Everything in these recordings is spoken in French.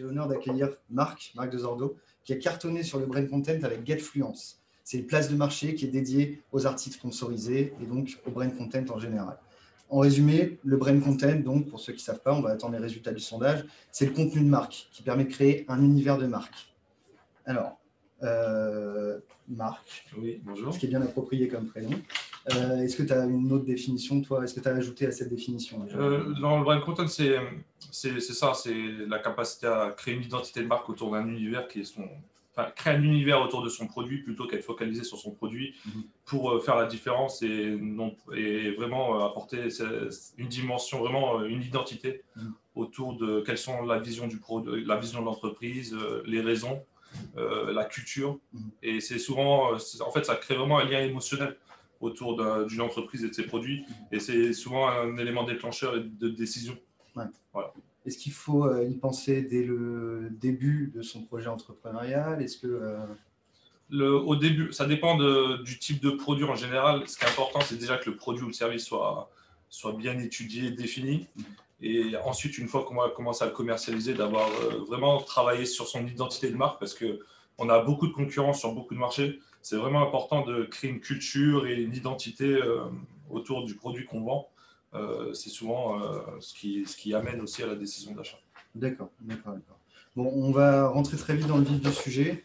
J'ai l'honneur d'accueillir Marc, Marc de Zordo, qui a cartonné sur le brain content avec Getfluence. C'est une place de marché qui est dédiée aux articles sponsorisés et donc au brain content en général. En résumé, le brain content, donc pour ceux qui ne savent pas, on va attendre les résultats du sondage, c'est le contenu de marque qui permet de créer un univers de marque. Alors, euh, Marc, oui, bonjour. ce qui est bien approprié comme prénom. Euh, est-ce que tu as une autre définition, toi? Est-ce que tu as ajouté à cette définition euh, Dans le brand content, c'est ça, c'est la capacité à créer une identité de marque autour d'un univers qui est son. Enfin, créer un univers autour de son produit plutôt qu'être focalisé sur son produit mhm. pour euh, faire la différence et, non, et vraiment apporter une dimension, vraiment une identité mhm. autour de quelles sont la vision du produit, la vision de l'entreprise, les raisons, la culture. Et c'est souvent, en fait, ça crée vraiment un lien émotionnel autour d'une entreprise et de ses produits. Et c'est souvent un élément déclencheur de décision. Voilà. Est-ce qu'il faut euh, y penser dès le début de son projet entrepreneurial? Est-ce que euh, le, au début, ça dépend de, du type de produit en général. Ce qui est important, c'est déjà que le produit ou le service soit, soit bien étudié, défini. Et ensuite, une fois qu'on va commencer à le commercialiser, d'avoir euh, vraiment travaillé sur son identité de marque parce qu'on a beaucoup de concurrence sur beaucoup de marchés c'est vraiment important de créer une culture et une identité euh, autour du produit qu'on vend. Euh, c'est souvent ce, qui, amène aussi à la décision d'achat. D'accord, d'accord, d'accord. Bon, on va rentrer très vite dans le vif du sujet.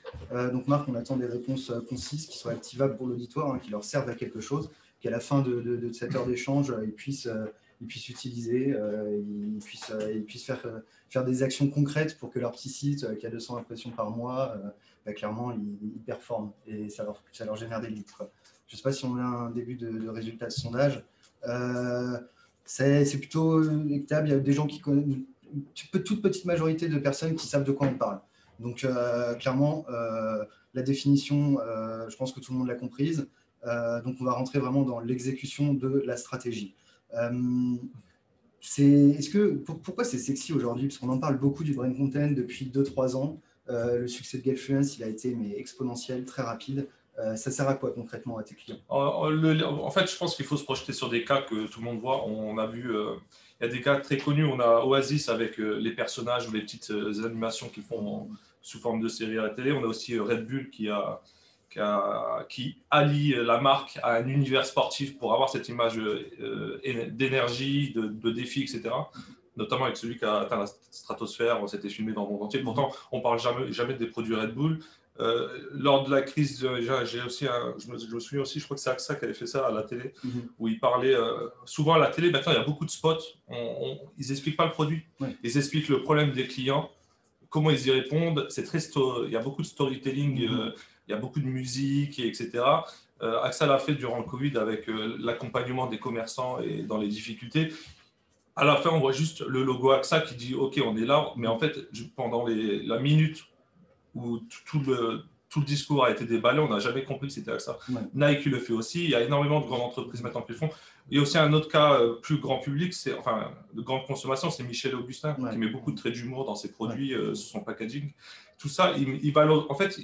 donc, Marc, on attend des réponses concises qui soient activables pour l'auditoire, hein, qui leur servent à quelque chose, qu'à la fin de, cette heure d'échange, ils puissent, ils puissent utiliser, ils puissent, ils puissent faire, faire des actions concrètes pour que leur petit site, qui a 200 impressions par mois, bah, clairement, ils, performent et ça leur, ça leur, génère des leads. Je ne sais pas si on a un début de, de résultat de sondage. Euh, c'est plutôt équitable. Il y a des gens qui une toute petite majorité de personnes qui savent de quoi on parle. Donc, euh, clairement, euh, la définition, je pense que tout le monde l'a comprise. donc, on va rentrer vraiment dans l'exécution de la stratégie. Est-ce que, pourquoi c'est sexy aujourd'hui? Parce qu'on en parle beaucoup du brain content depuis 2-3 ans. Euh, le succès de GetFluence, il a été mais exponentiel, très rapide. Euh, ça sert à quoi concrètement à tes clients? En fait, je pense qu'il faut se projeter sur des cas que tout le monde voit. On a vu, euh, il y a des cas très connus. On a Oasis avec les personnages ou les petites animations qu'ils font sous forme de série à la télé. On a aussi Red Bull qui, a, qui, allie la marque à un univers sportif pour avoir cette image d'énergie, de, de défi, etc notamment avec celui qui a atteint la stratosphère, on s'était filmé dans le monde entier. Pourtant, on ne parle jamais, jamais des produits Red Bull. Euh, lors de la crise, j'ai aussi je, me, souviens aussi, je crois que c'est AXA qui avait fait ça à la télé, mhm. où ils parlaient euh, souvent à la télé. Maintenant, il y a beaucoup de spots. ils n'expliquent pas le produit. Ils expliquent le problème des clients, comment ils y répondent. C'est très, il y a beaucoup de storytelling, mhm. euh, il y a beaucoup de musique, etc. AXA l'a fait durant le Covid avec l'accompagnement des commerçants et dans les difficultés à la fin, on voit juste le logo AXA qui dit OK, on est là. Mais en fait, pendant la minute où tout le, tout le discours a été déballé, on n'a jamais compris que c'était AXA. Nike le fait aussi. Il y a énormément de grandes entreprises maintenant qui le font. Il y a aussi un autre cas euh, plus grand public, c'est enfin de grande consommation, c'est Michel Augustin qui met beaucoup de traits d'humour dans ses produits, euh, sur son packaging. Tout ça, il, il En fait,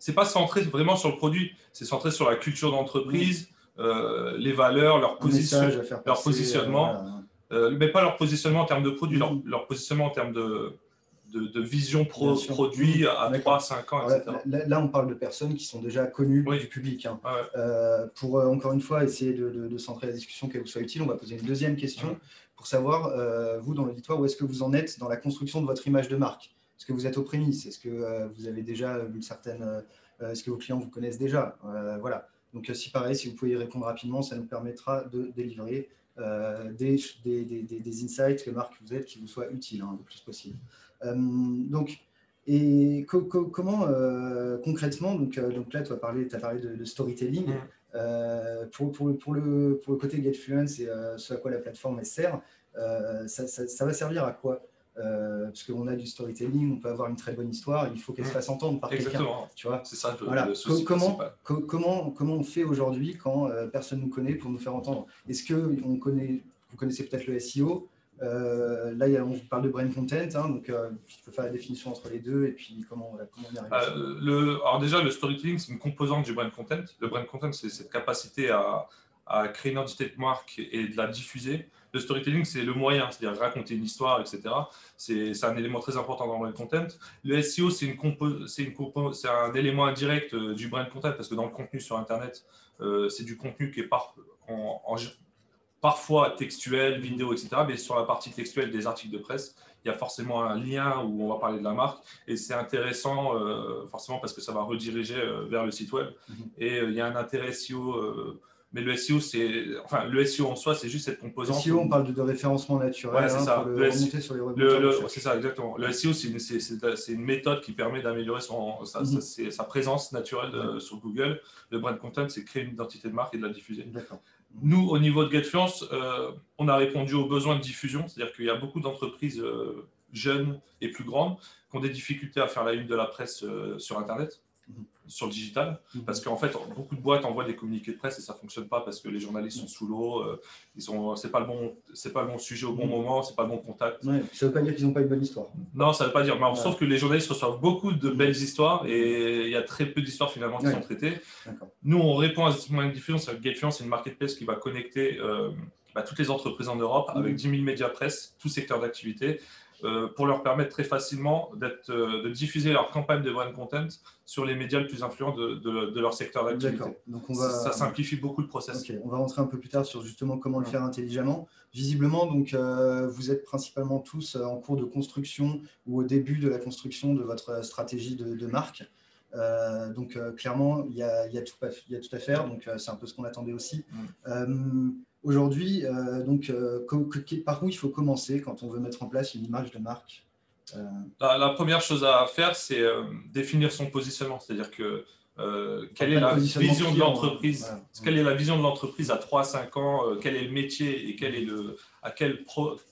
c'est pas centré vraiment sur le produit, c'est centré sur la culture d'entreprise, euh, les valeurs, leur, position, leur positionnement. Euh, mais pas leur positionnement en termes de produit, leur, positionnement en termes de, de, vision pro, produit à 3, 5 ans, etc. Là, on parle de personnes qui sont déjà connues du public. Hein. Euh, pour, euh, encore une fois, essayer de, centrer la discussion, qu'elle vous soit utile, on va poser une deuxième question pour savoir, vous, dans l'auditoire, où est-ce que vous en êtes dans la construction de votre image de marque? Est-ce que vous êtes aux prémices? Est-ce que vous avez déjà une certaine... Est-ce que vos clients vous connaissent déjà? Voilà. Donc, si pareil, si vous pouvez y répondre rapidement, ça nous permettra de délivrer euh, des, des, des, des, insights que marque vous êtes qui vous soient utiles hein, le plus possible. Euh, donc, et comment euh, concrètement, donc, donc là tu as parlé, as parlé de, storytelling, mm. pour, pour, le, pour, le, pour le côté GetFluence et ce à quoi la plateforme sert, ça, ça, va servir à quoi euh, parce qu'on a du storytelling, on peut avoir une très bonne histoire, il faut qu'elle se fasse entendre par quelqu'un. Tu vois C'est ça voilà. comment, comment, comment on fait aujourd'hui quand euh, personne ne nous connaît pour nous faire entendre? Est-ce que on connaît, vous connaissez peut-être le SEO euh, là, on parle de brand content, hein, donc je peux faire la définition entre les deux et puis comment, comment on y arrive. le, alors déjà, le storytelling, c'est une composante du brand content. Le brand content, c'est cette capacité à, créer une identité de marque et de la diffuser. Le storytelling, c'est le moyen, c'est-à-dire raconter une histoire, etc. C'est un élément très important dans le content. Le SEO, c'est un élément indirect euh, du brand content parce que dans le contenu sur Internet, euh, c'est du contenu qui est par, parfois textuel, vidéo, etc. Mais sur la partie textuelle des articles de presse, il y a forcément un lien où on va parler de la marque et c'est intéressant euh, forcément parce que ça va rediriger vers le site web. Mm-hmm. Et il y a un intérêt SEO mais le SEO, c'est, enfin, le SEO en soi, c'est juste cette composante. Le SEO, on parle de, référencement naturel. c'est hein, ça. le, remonter sur les C'est ça, exactement. Le SEO, c'est une, une, méthode qui permet d'améliorer son, sa, sa, présence naturelle euh, sur Google. Le brand content, c'est créer une identité de marque et de la diffuser. Nous, au niveau de GetFluence, euh, on a répondu aux besoins de diffusion. C'est-à-dire qu'il y a beaucoup d'entreprises euh, jeunes et plus grandes qui ont des difficultés à faire la une de la presse sur Internet sur le digital, mhm. parce qu'en fait, beaucoup de boîtes envoient des communiqués de presse et ça fonctionne pas parce que les journalistes sont sous l'eau, euh, ils sont, c'est pas le bon, c'est pas le bon sujet au bon mhm. moment, c'est pas le bon contact. Ouais, ça veut pas dire qu'ils n'ont pas une bonne histoire. Non, ça veut pas dire. Mais sauf que les journalistes reçoivent beaucoup de belles histoires et il y a très peu d'histoires finalement qui sont traitées. Nous, on répond à ce moyen de diffusion. GateFluence, c'est une marketplace qui va connecter euh, bah, toutes les entreprises en Europe avec 10 000 médias presse, tout secteur d'activité. Euh, pour leur permettre très facilement euh, de diffuser leur campagne de brand content sur les médias les plus influents de, leur secteur d'activité. Donc on va... ça, simplifie beaucoup le process. On va rentrer un peu plus tard sur justement comment le faire intelligemment. Visiblement, donc, euh, vous êtes principalement tous en cours de construction ou au début de la construction de votre stratégie de, marque. donc clairement, il y, a, tout à, faire. Donc c'est un peu ce qu'on attendait aussi. Aujourd'hui, euh, donc, euh, par où il faut commencer quand on veut mettre en place une image de marque? Euh, la, première chose à faire, c'est définir son positionnement. C'est-à-dire que quelle est la vision de l'entreprise? Quelle est la vision de l'entreprise à 3-5 ans? Quel est le métier et quel est le, à quel,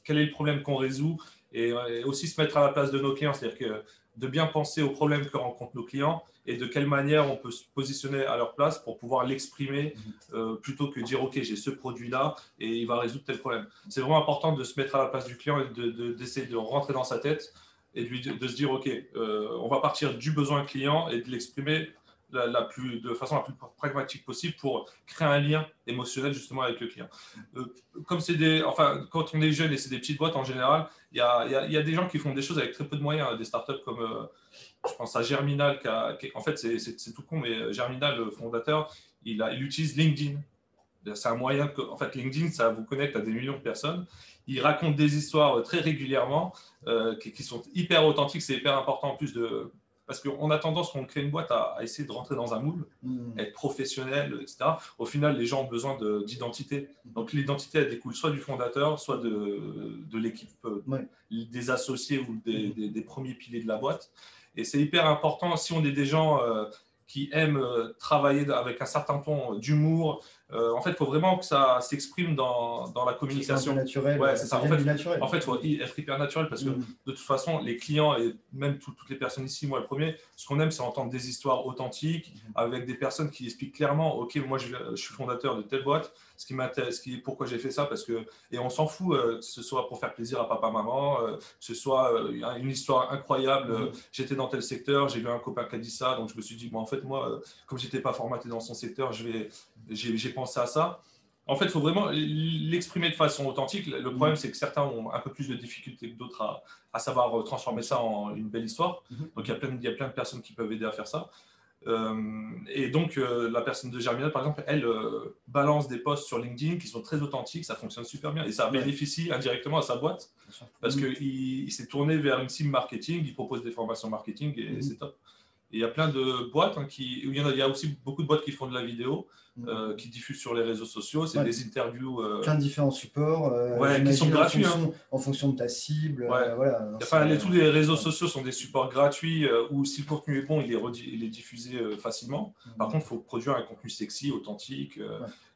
quel est le problème qu'on résout? Et, aussi se mettre à la place de nos clients. C'est-à-dire que de bien penser aux problèmes que rencontrent nos clients et de quelle manière on peut se positionner à leur place pour pouvoir l'exprimer mhm. euh, plutôt que dire ok j'ai ce produit là et il va résoudre tel problème. C'est vraiment important de se mettre à la place du client et d'essayer de, rentrer dans sa tête et de, se dire ok euh, on va partir du besoin client et de l'exprimer de façon la plus pragmatique possible pour créer un lien émotionnel justement avec le client. Euh, comme c'est des, enfin, quand on est jeune et c'est des petites boîtes en général, il y a, y a, des gens qui font des choses avec très peu de moyens, des startups comme, euh, je pense à Germinal, qui, en fait c'est tout con, mais Germinal, le fondateur, il, il utilise LinkedIn. C'est un moyen en fait, LinkedIn, ça vous connecte à des millions de personnes. Il raconte des histoires très régulièrement euh, qui, qui, sont hyper authentiques. C'est hyper important en plus de, parce qu'on a tendance, quand on crée une boîte, à, essayer de rentrer dans un moule, hmm. être professionnel, etc. Au final, les gens ont besoin d'identité. Donc l'identité, elle découle soit du fondateur, soit de, de l'équipe, euh, des associés ou hmm. des, premiers piliers de la boîte. Et c'est hyper important, si on est des gens euh, qui aiment euh, travailler avec un certain ton d'humour, euh, en fait, il faut vraiment que ça s'exprime dans, dans, la communication. naturel. Ouais, c'est ça. En fait, naturel. en fait, il faut être hyper naturel parce que mm. de toute façon, les clients et même toutes les personnes ici, moi le premier, ce qu'on aime, c'est entendre des histoires authentiques mm. avec des personnes qui expliquent clairement, ok, moi je, je suis fondateur de telle boîte, ce qui m'intéresse, qui, pourquoi j'ai fait ça, parce que et on s'en fout, euh, que ce soit pour faire plaisir à papa, maman, euh, que ce soit une histoire incroyable. Mm. J'étais dans tel secteur, j'ai vu un copain qui a dit ça, donc je me suis dit, bon, en fait, moi, comme j'étais pas formaté dans son secteur, j'ai penser à ça. En fait, il faut vraiment l'exprimer de façon authentique. Le problème, c'est que certains ont un peu plus de difficultés que d'autres à, savoir transformer ça en une belle histoire. Mhm. Donc, il y, a plein, il y a plein de personnes qui peuvent aider à faire ça. Euh, et donc, euh, la personne de Germinal, par exemple, elle euh, balance des posts sur LinkedIn qui sont très authentiques, ça fonctionne super bien et ça bénéficie indirectement à sa boîte parce mhm. qu'il s'est tourné vers une cible marketing, il propose des formations marketing et mhm. c'est top. Et il y a plein de boîtes hein, qui, il y, a, il y a aussi beaucoup de boîtes qui font de la vidéo. Euh, qui diffusent sur les réseaux sociaux. C'est Ouais. des interviews. euh, Plein de différents supports. euh, Ouais, qui sont gratuits, hein. En fonction, en fonction de ta cible. Ouais. voilà. Enfin, les- tous les réseaux sociaux sont des supports gratuits où si le contenu est bon, il est, redi- il est diffusé facilement. Par contre, il faut produire un contenu sexy, authentique,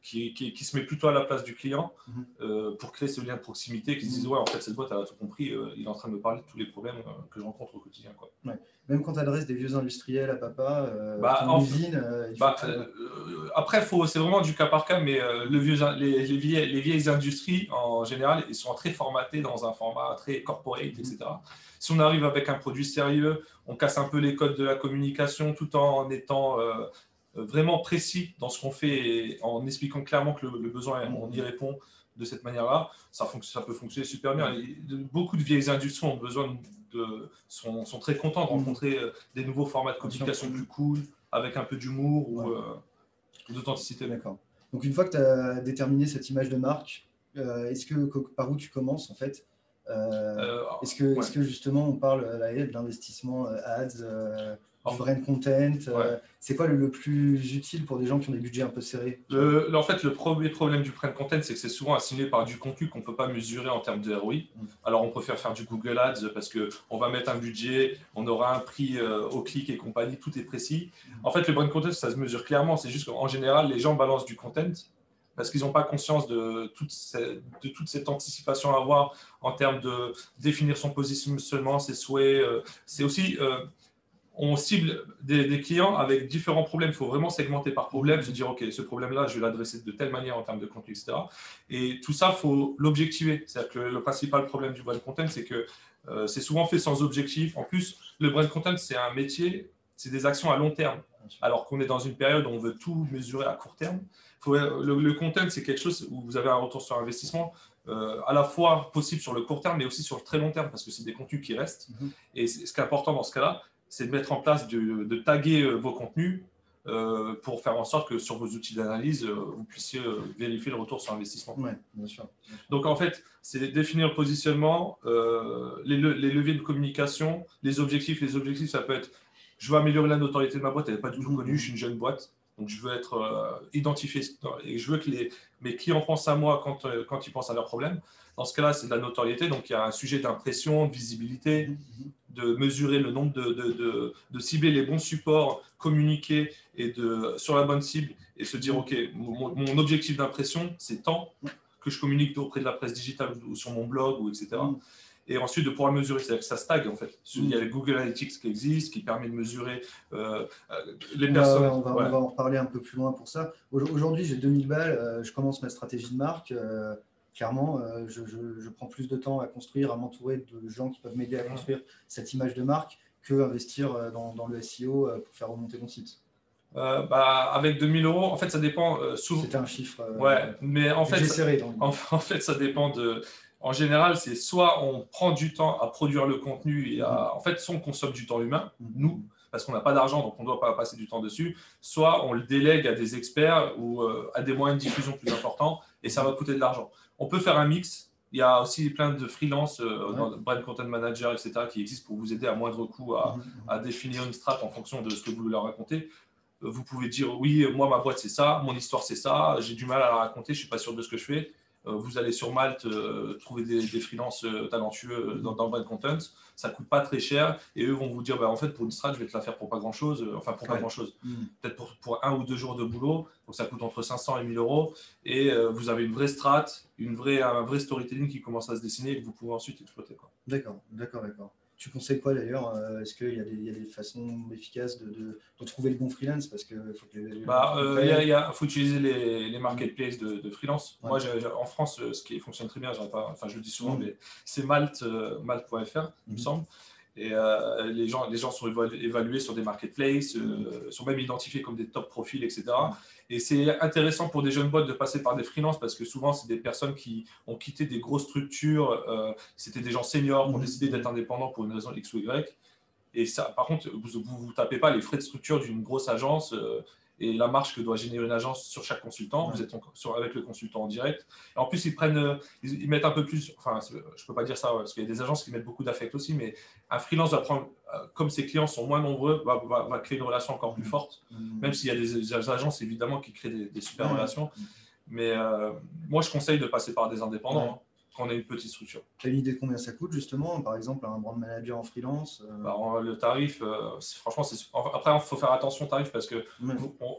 qui, qui- qui se met plutôt à la place du client Mhm. pour créer ce lien de proximité, qui se disent Mhm. Ouais, en fait, cette boîte, elle a tout compris, il est en train de me parler de tous les problèmes que je rencontre au quotidien. Quoi. Même quand tu adresses des vieux industriels à papa, Bah, en- usine, Bah, après, faut- c'est vraiment du cas par cas, mais euh, le vieux, les, les vieilles, les vieilles industries, en général, ils sont très formatés dans un format très corporate, etc. Si on arrive avec un produit sérieux, on casse un peu les codes de la communication tout en étant euh, vraiment précis dans ce qu'on fait et en expliquant clairement que le, le besoin, on y répond de cette manière-là, ça, peut fonctionner super bien. Et beaucoup de vieilles industries ont besoin de, sont, sont très contents de rencontrer euh, des nouveaux formats de communication plus cool, avec un peu d'humour ou Ouais. euh, d'authenticité. D'accord. Donc, une fois que tu as déterminé cette image de marque, euh, est-ce que par où tu commences en fait? Euh, Euh, Est-ce que, ouais. que justement on parle là, de l'investissement euh, ads, brand content euh, Ouais. C'est quoi le, le plus utile pour des gens qui ont des budgets un peu serrés Le- le- en fait, le premier problème du print content, c'est que c'est souvent assigné par du contenu qu'on ne peut pas mesurer en termes de ROI. Mm. Alors, on préfère faire du Google Ads parce qu'on va mettre un budget, on aura un prix euh, au clic et compagnie, tout est précis. Mm. En fait, le brand content, ça se mesure clairement. C'est juste qu'en général, les gens balancent du content parce qu'ils n'ont pas conscience de toute, cette, de toute cette anticipation à avoir en termes de définir son positionnement, ses souhaits. euh, c'est aussi, euh, on cible des, des clients avec différents problèmes. Il faut vraiment segmenter par problème, se dire, OK, ce problème-là, je vais l'adresser de telle manière en termes de contenu, etc. Et tout ça, il faut l'objectiver. C'est-à-dire que le, principal problème du brand content, c'est que euh, c'est souvent fait sans objectif. En plus, le brand content, c'est un métier, c'est des actions à long terme. Alors qu'on est dans une période où on veut tout mesurer à court terme. Faut- le, le content, c'est quelque chose où vous avez un retour sur investissement euh, à la fois possible sur le court terme, mais aussi sur le très long terme, parce que c'est des contenus qui restent. Mhm. Et ce qui est important dans ce cas-là, c'est de mettre en place, de, de taguer euh, vos contenus euh, pour faire en sorte que sur vos outils d'analyse, euh, vous puissiez euh, vérifier le retour sur investissement. Ouais, bien sûr. Donc en fait, c'est définir le positionnement, les, le- les leviers de communication, les objectifs. Les objectifs, ça peut être, je veux améliorer la notoriété de ma boîte, elle n'est pas du tout connue, je suis une jeune boîte. Donc je veux être euh, identifié et je veux que les, mes clients pensent à moi quand, euh, quand ils pensent à leurs problèmes. Dans ce cas-là, c'est de la notoriété. Donc il y a un sujet d'impression, de visibilité, de mesurer le nombre de, de, de, de cibler les bons supports, communiquer et de, sur la bonne cible et se dire, OK, mon, mon objectif d'impression, c'est tant que je communique auprès de la presse digitale ou sur mon blog, ou etc. Mm. Et ensuite, de pouvoir mesurer, c'est-à-dire que ça stagne en fait. Il y a Mm. le Google Analytics qui existe, qui permet de mesurer euh, euh, les personnes. on, va, Ouais. on va en reparler un peu plus loin pour ça. Au- Aujourd'hui, j'ai 2000 balles, euh, je commence ma stratégie de marque. clairement, je, je- je prends plus de temps à construire, à m'entourer de gens qui peuvent m'aider à construire cette image de marque que investir dans, dans le SEO pour faire remonter mon site. Euh, bah, avec 2000 euros, en fait, ça dépend euh, souvent. C'était un chiffre. euh, Ouais, mais en que fait, j'ai ça- serré en fait, ça dépend de. En général, c'est soit on prend du temps à produire le contenu et à. En fait, soit on consomme du temps humain, nous, parce qu'on n'a pas d'argent, donc on ne doit pas passer du temps dessus, soit on le délègue à des experts ou euh, à des moyens de diffusion plus importants et ça va coûter de l'argent. On peut faire un mix. Il y a aussi plein de freelance, euh, Ouais. brand content manager, etc., qui existent pour vous aider à moindre coût à, à définir une strat en fonction de ce que vous leur racontez. Euh, Vous pouvez dire oui, moi ma boîte c'est ça, mon histoire c'est ça, j'ai du mal à la raconter, je suis pas sûr de ce que je fais. Euh, vous allez sur Malte euh, trouver des, des freelances euh, talentueux dans, dans brand content, ça coûte pas très cher et eux vont vous dire bah, en fait pour une strat je vais te la faire pour pas grand chose, enfin pour pas Ouais. grand chose, Mhm. peut-être pour, pour un ou deux jours de boulot, donc ça coûte entre 500 et 1000 euros et euh, vous avez une vraie strat, une vraie, un vrai storytelling qui commence à se dessiner et que vous pouvez ensuite exploiter. D'accord, d'accord, d'accord. Tu conseilles quoi d'ailleurs euh, Est-ce qu'il y, a des- il y a des façons efficaces de, de- de trouver le bon freelance? Parce que faut que les- les Bah, euh, comprennent. il y a- il y a- faut utiliser les, les marketplaces de, de freelance. Ouais. Moi, en France, euh, ce qui fonctionne très bien, pas, enfin, je le dis souvent, mais c'est Malte, malte.fr, il me Mhm. semble. Et euh, les, gens, les gens sont évalu- évalués sur des marketplaces, euh, sont même identifiés comme des top profils, etc. Et c'est intéressant pour des jeunes boîtes de passer par des freelances parce que souvent, c'est des personnes qui ont quitté des grosses structures. euh, C'était des gens seniors qui ont Mhm. décidé d'être indépendants pour une raison X ou Y. Et ça, par contre, vous ne vous, tapez pas les frais de structure d'une grosse agence. euh, et la marge que doit générer une agence sur chaque consultant. Vous êtes avec le consultant en direct. Et en plus, ils prennent, euh, ils, mettent un peu plus. Enfin, je ne peux pas dire ça parce qu'il y a des agences qui mettent beaucoup d'affect aussi, mais un freelance va prendre, euh, comme ses clients sont moins nombreux, va, créer une relation encore plus mmh. forte. Mmh. Même s'il y a des, agences évidemment qui créent des, super mmh. relations. Mais euh, moi, je conseille de passer par des indépendants. Hein quand on a une petite structure. Tu as une idée de combien ça coûte justement Par exemple, un brand manager en freelance euh bah, Le tarif, euh, franchement, c'est... après, il faut faire attention au tarif parce que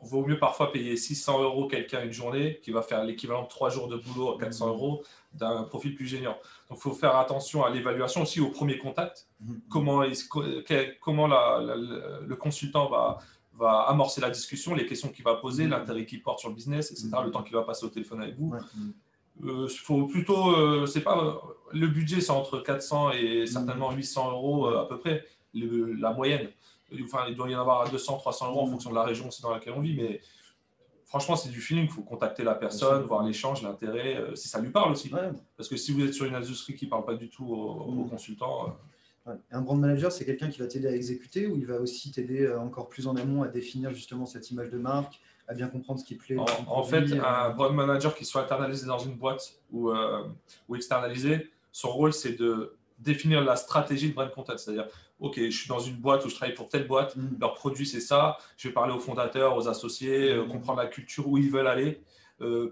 vaut mieux parfois payer 600 euros quelqu'un une journée qui va faire l'équivalent de 3 jours de boulot à 400 euros d'un profil plus génial. Donc, il faut faire attention à l'évaluation aussi au premier contact. Comment, comment le consultant va, va amorcer la discussion, les questions qu'il va poser, l'intérêt qu'il porte sur le business, etc., le temps qu'il va passer au téléphone avec vous. Faut plutôt, euh, c'est pas le budget, c'est entre 400 et certainement 800 euros euh, à peu près, la moyenne. Enfin, il doit y en avoir à 200, 300 euros en fonction de la région dans laquelle on vit, mais franchement, c'est du feeling. Il faut contacter la personne, voir l'échange, l'intérêt, si ça lui parle aussi. Parce que si vous êtes sur une industrie qui ne parle pas du tout aux, mm. consultants. Un brand manager, c'est quelqu'un qui va t'aider à exécuter ou il va aussi t'aider encore plus en amont à définir justement cette image de marque, à bien comprendre ce qui plaît. En, fait, euh, un brand manager qui soit internalisé dans une boîte ou, euh, ou externalisé, son rôle, c'est de définir la stratégie de brand content. C'est-à-dire, OK, je suis dans une boîte où je travaille pour telle boîte, mm. leur produit, c'est ça. Je vais parler aux fondateurs, aux associés, euh, mm. comprendre la culture, où ils veulent aller,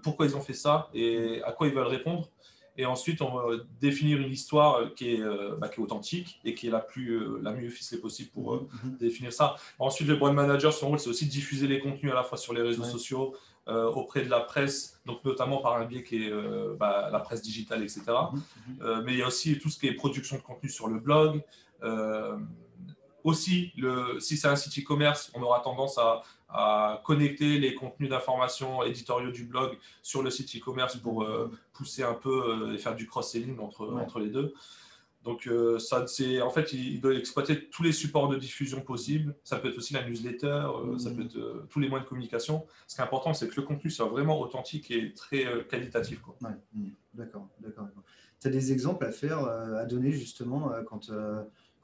pourquoi ils ont fait ça et à quoi ils veulent répondre. Et ensuite, on va définir une histoire qui est, euh, bah, qui est authentique et qui est la, plus, euh, la mieux ficelée possible pour euh, mhm. définir ça. Ensuite, le brand manager, son rôle, c'est aussi de diffuser les contenus à la fois sur les réseaux sociaux, auprès de la presse, donc notamment par un biais qui est bah, la presse digitale, etc. Mhm. Mhm. mais il y a aussi tout ce qui est production de contenu sur le blog. aussi, le, si c'est un site e-commerce, on aura tendance à, à connecter les contenus d'information éditoriaux du blog sur le site e-commerce pour euh, pousser un peu euh, et faire du cross-selling entre, entre les deux. Donc, euh, ça, c'est, en fait, il, doit exploiter tous les supports de diffusion possibles. Ça peut être aussi la newsletter, ça peut être tous les moyens de communication. Ce qui est important, c'est que le contenu soit vraiment authentique et très qualitatif. Quoi. Mmh. D'accord, d'accord. Tu as des exemples à faire, à donner justement quand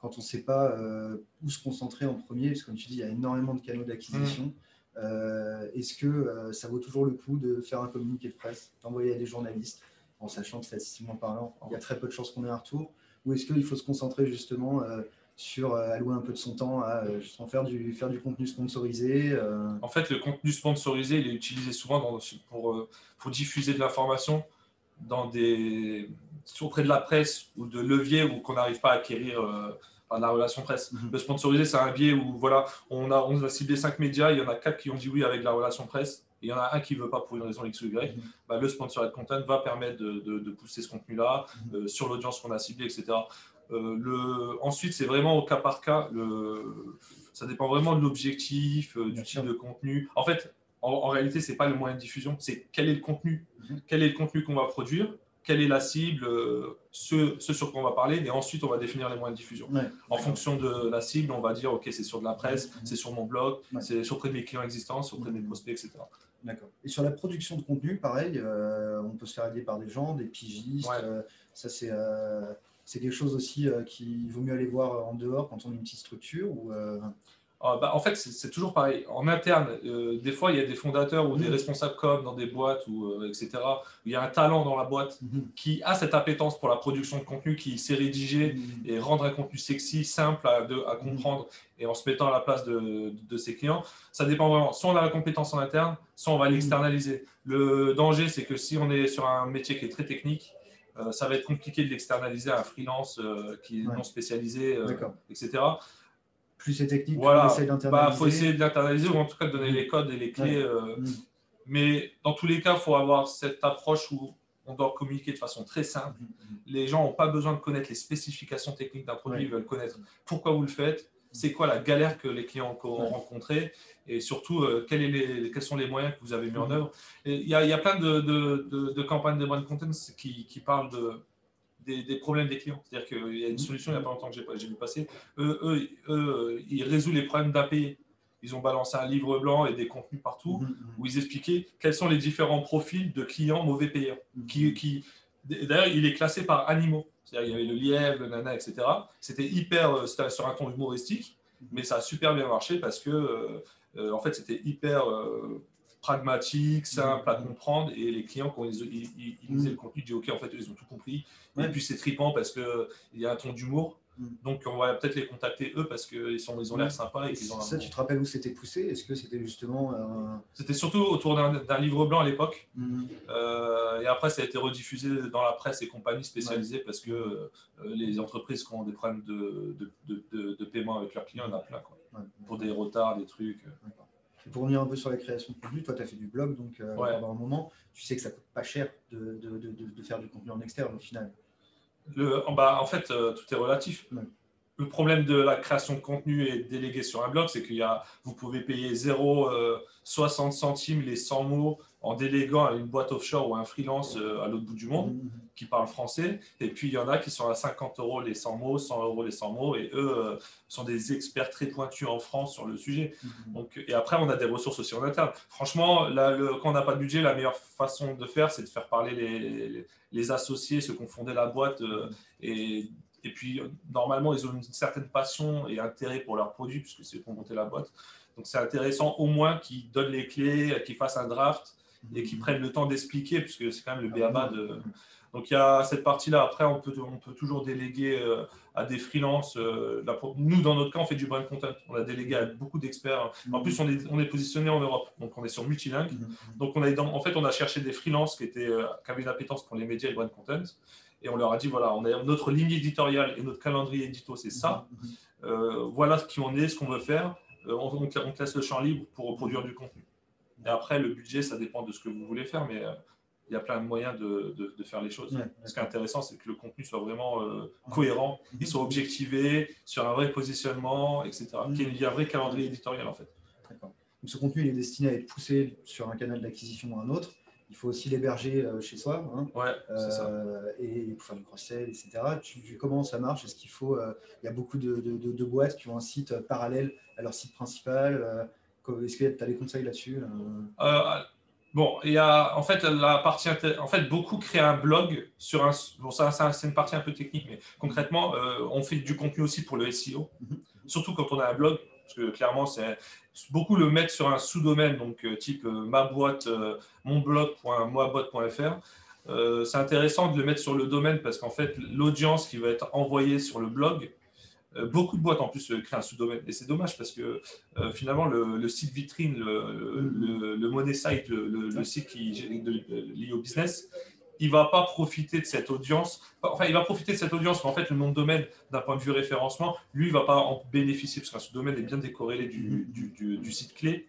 quand on ne sait pas euh, où se concentrer en premier, parce que comme tu dis, il y a énormément de canaux d'acquisition. Mm. Euh, est-ce que euh, ça vaut toujours le coup de faire un communiqué de presse, d'envoyer à des journalistes, en sachant que statistiquement parlant, il y a très peu de chances qu'on ait un retour? Ou est-ce qu'il faut se concentrer justement sur allouer un peu de son temps à faire, du, faire du contenu sponsorisé En fait, le contenu sponsorisé, il est utilisé souvent pour, pour diffuser de l'information dans des, auprès de la presse ou de leviers ou qu'on n'arrive pas à acquérir la relation presse. Mhm. Le sponsorisé, c'est un biais où voilà, on a, on a ciblé cinq médias, il y en a quatre qui ont dit oui avec la relation presse, et il y en a un qui ne veut pas pour une raison X ou Y. Mhm. Bah, le sponsored content va permettre de, de, pousser ce contenu-là mhm. euh, sur l'audience qu'on a ciblée, etc. Euh, le... Ensuite, c'est vraiment au cas par cas. Le... Ça dépend vraiment de l'objectif, euh, du type de contenu. En fait, en, en réalité, ce n'est pas le moyen de diffusion, c'est quel est le contenu. Quel est le contenu qu'on va produire quelle est la cible, euh, ce, sur quoi on va parler, et ensuite on va définir les moyens de diffusion. en fonction de la cible, on va dire, OK, c'est sur de la presse, c'est sur mon blog, c'est auprès de mes clients existants, c'est auprès de mes prospects, etc. D'accord. Et sur la production de contenu, pareil, euh, on peut se faire aider par des gens, des pigistes, euh, ça c'est... c'est quelque chose aussi qu'il vaut mieux aller voir en dehors quand on a une petite structure ou, ah, bah, en fait, c'est toujours pareil. En interne, euh, des fois, il y a des fondateurs ou des mmh. responsables com dans des boîtes, ou, euh, etc., où il y a un talent dans la boîte mmh. qui a cette appétence pour la production de contenu, qui sait rédiger mmh. et rendre un contenu sexy, simple à, à comprendre et en se mettant à la place de, de, ses clients. Ça dépend vraiment. Soit on a la compétence en interne, soit on va l'externaliser. Le danger, c'est que si on est sur un métier qui est très technique, euh, ça va être compliqué de l'externaliser à un freelance qui est non spécialisé, etc plus c'est technique, voilà. plus on essaie bah, faut essayer d'internaliser ou en tout cas de donner les codes et les clés. Euh, mm. Mais dans tous les cas, il faut avoir cette approche où on doit communiquer de façon très simple. Mm, mm, les gens n'ont pas besoin de connaître les spécifications techniques d'un produit, ils veulent connaître pourquoi vous le faites, c'est quoi la galère que les clients ont rencontrée et surtout euh, quels, les, quels, sont les moyens que vous avez mis en œuvre. Il y, y, a plein de, de, de, campagnes de brand content qui, qui parlent de des, problèmes des clients. C'est-à-dire qu'il y a une solution il n'y a pas longtemps que j'ai vu passer. Eux, eux, eux, ils résolvent les problèmes d'impayés. Ils ont balancé un livre blanc et des contenus partout mhm, mhm. où ils expliquaient quels sont les différents profils de clients mauvais payeurs. Mhm. Qui, qui, D'ailleurs, il est classé par animaux. C'est-à-dire il y avait le lièvre, le nana, etc. C'était hyper, euh, c'était sur un ton humoristique, mais ça a super bien marché parce que euh, en fait, c'était hyper pragmatique, simple à comprendre. Et les clients, quand ils, ils, lisaient le contenu, disent OK, en fait, ils ont tout compris. Et puis, c'est tripant parce qu'il y a un ton d'humour. Mm. Donc, on va peut-être les contacter eux parce qu'ils ils ont l'air sympas. Et ont ça, tu te rappelles où c'était poussé? Est-ce que c'était justement. C'était surtout autour d'un livre blanc à l'époque. Mm. Euh, et après, ça a été rediffusé dans la presse et compagnie spécialisée parce que euh, les entreprises qui ont des problèmes de, de, de, paiement avec leurs clients, il y en a plein. Quoi. Pour des retards, des trucs. Pour revenir un peu sur la création de contenu, toi, tu as fait du blog, donc pendant un moment, tu sais que ça coûte pas cher de, faire du contenu en externe au final. Le, bah, en fait, euh, tout est relatif. Le problème de la création de contenu et délégué sur un blog, c'est a, vous pouvez payer 0,60 euh, centimes les 100 mots en déléguant à une boîte offshore ou à un freelance euh, à l'autre bout du monde mmh. qui parle français. Et puis, il y en a qui sont à 50 euros les 100 mots, 100 euros les 100 mots, et eux sont des experts très pointus en France sur le sujet. Mmh. Donc, et après, on a des ressources aussi en interne. Franchement, là, le, quand on n'a pas de budget, la meilleure façon de faire, c'est de faire parler les, les, associés, ceux qui ont fondé la boîte. Mmh. et et puis, normalement, ils ont une certaine passion et intérêt pour leurs produits, puisque c'est pour monter la boîte. Donc, c'est intéressant au moins qu'ils donnent les clés, qu'ils fassent un draft et qu'ils prennent le temps d'expliquer, puisque c'est quand même le BABA de. Donc, il y a cette partie-là. Après, on peut, on peut toujours déléguer euh, à des freelances. Euh, nous, dans notre cas, on fait du brand content. On a délégué à beaucoup d'experts. En plus, on est, on est positionné en Europe. Donc, on est sur multilingue. Donc, on a, en fait, on a cherché des freelances qui, étaient, euh, qui avaient une appétence pour les médias et le brand content et on leur a dit voilà, on a notre ligne éditoriale et notre calendrier édito, c'est ça. Mhm. Euh, voilà ce qui en est, ce qu'on veut faire. On, on, te laisse le champ libre pour produire du contenu. Après, le budget, ça dépend de ce que vous voulez faire, mais euh, il y a plein de moyens de, de, faire les choses. ce qui est intéressant, c'est que le contenu soit vraiment cohérent, il soit objectivé, sur un vrai positionnement, etc. Qu'il y ait un vrai calendrier éditorial, en fait. Donc, ce contenu, il est destiné à être poussé sur un canal d'acquisition ou un autre il faut aussi l'héberger euh, chez soi. Hein, ouais, euh, et pour faire du cross-sell, etc. Tu, comment ça marche? Est-ce qu'il faut. Euh, il y a beaucoup de, de, boîtes qui ont un site parallèle à leur site principal. Est-ce que tu as des conseils là-dessus Bon, il y a en fait la partie en fait beaucoup créent un blog sur un bon ça, c'est une partie un peu technique mais concrètement on fait du contenu aussi pour le SEO mhm. surtout quand on a un blog parce que clairement c'est beaucoup le mettre sur un sous-domaine, donc euh, type euh, ma boîte, euh, monblog.moiboîte.fr. c'est intéressant de le mettre sur le domaine parce qu'en fait, l'audience qui va être envoyée sur le blog, beaucoup de boîtes en plus créent un sous-domaine. Et c'est dommage parce que finalement, le, site vitrine, le, le, money site, le, site qui est lié au business, il va pas profiter de cette audience. Enfin, il va profiter de cette audience, mais en fait, le nom de domaine, d'un point de vue référencement, lui, il va pas en bénéficier parce que ce domaine est bien décorrélé du, du, site clé.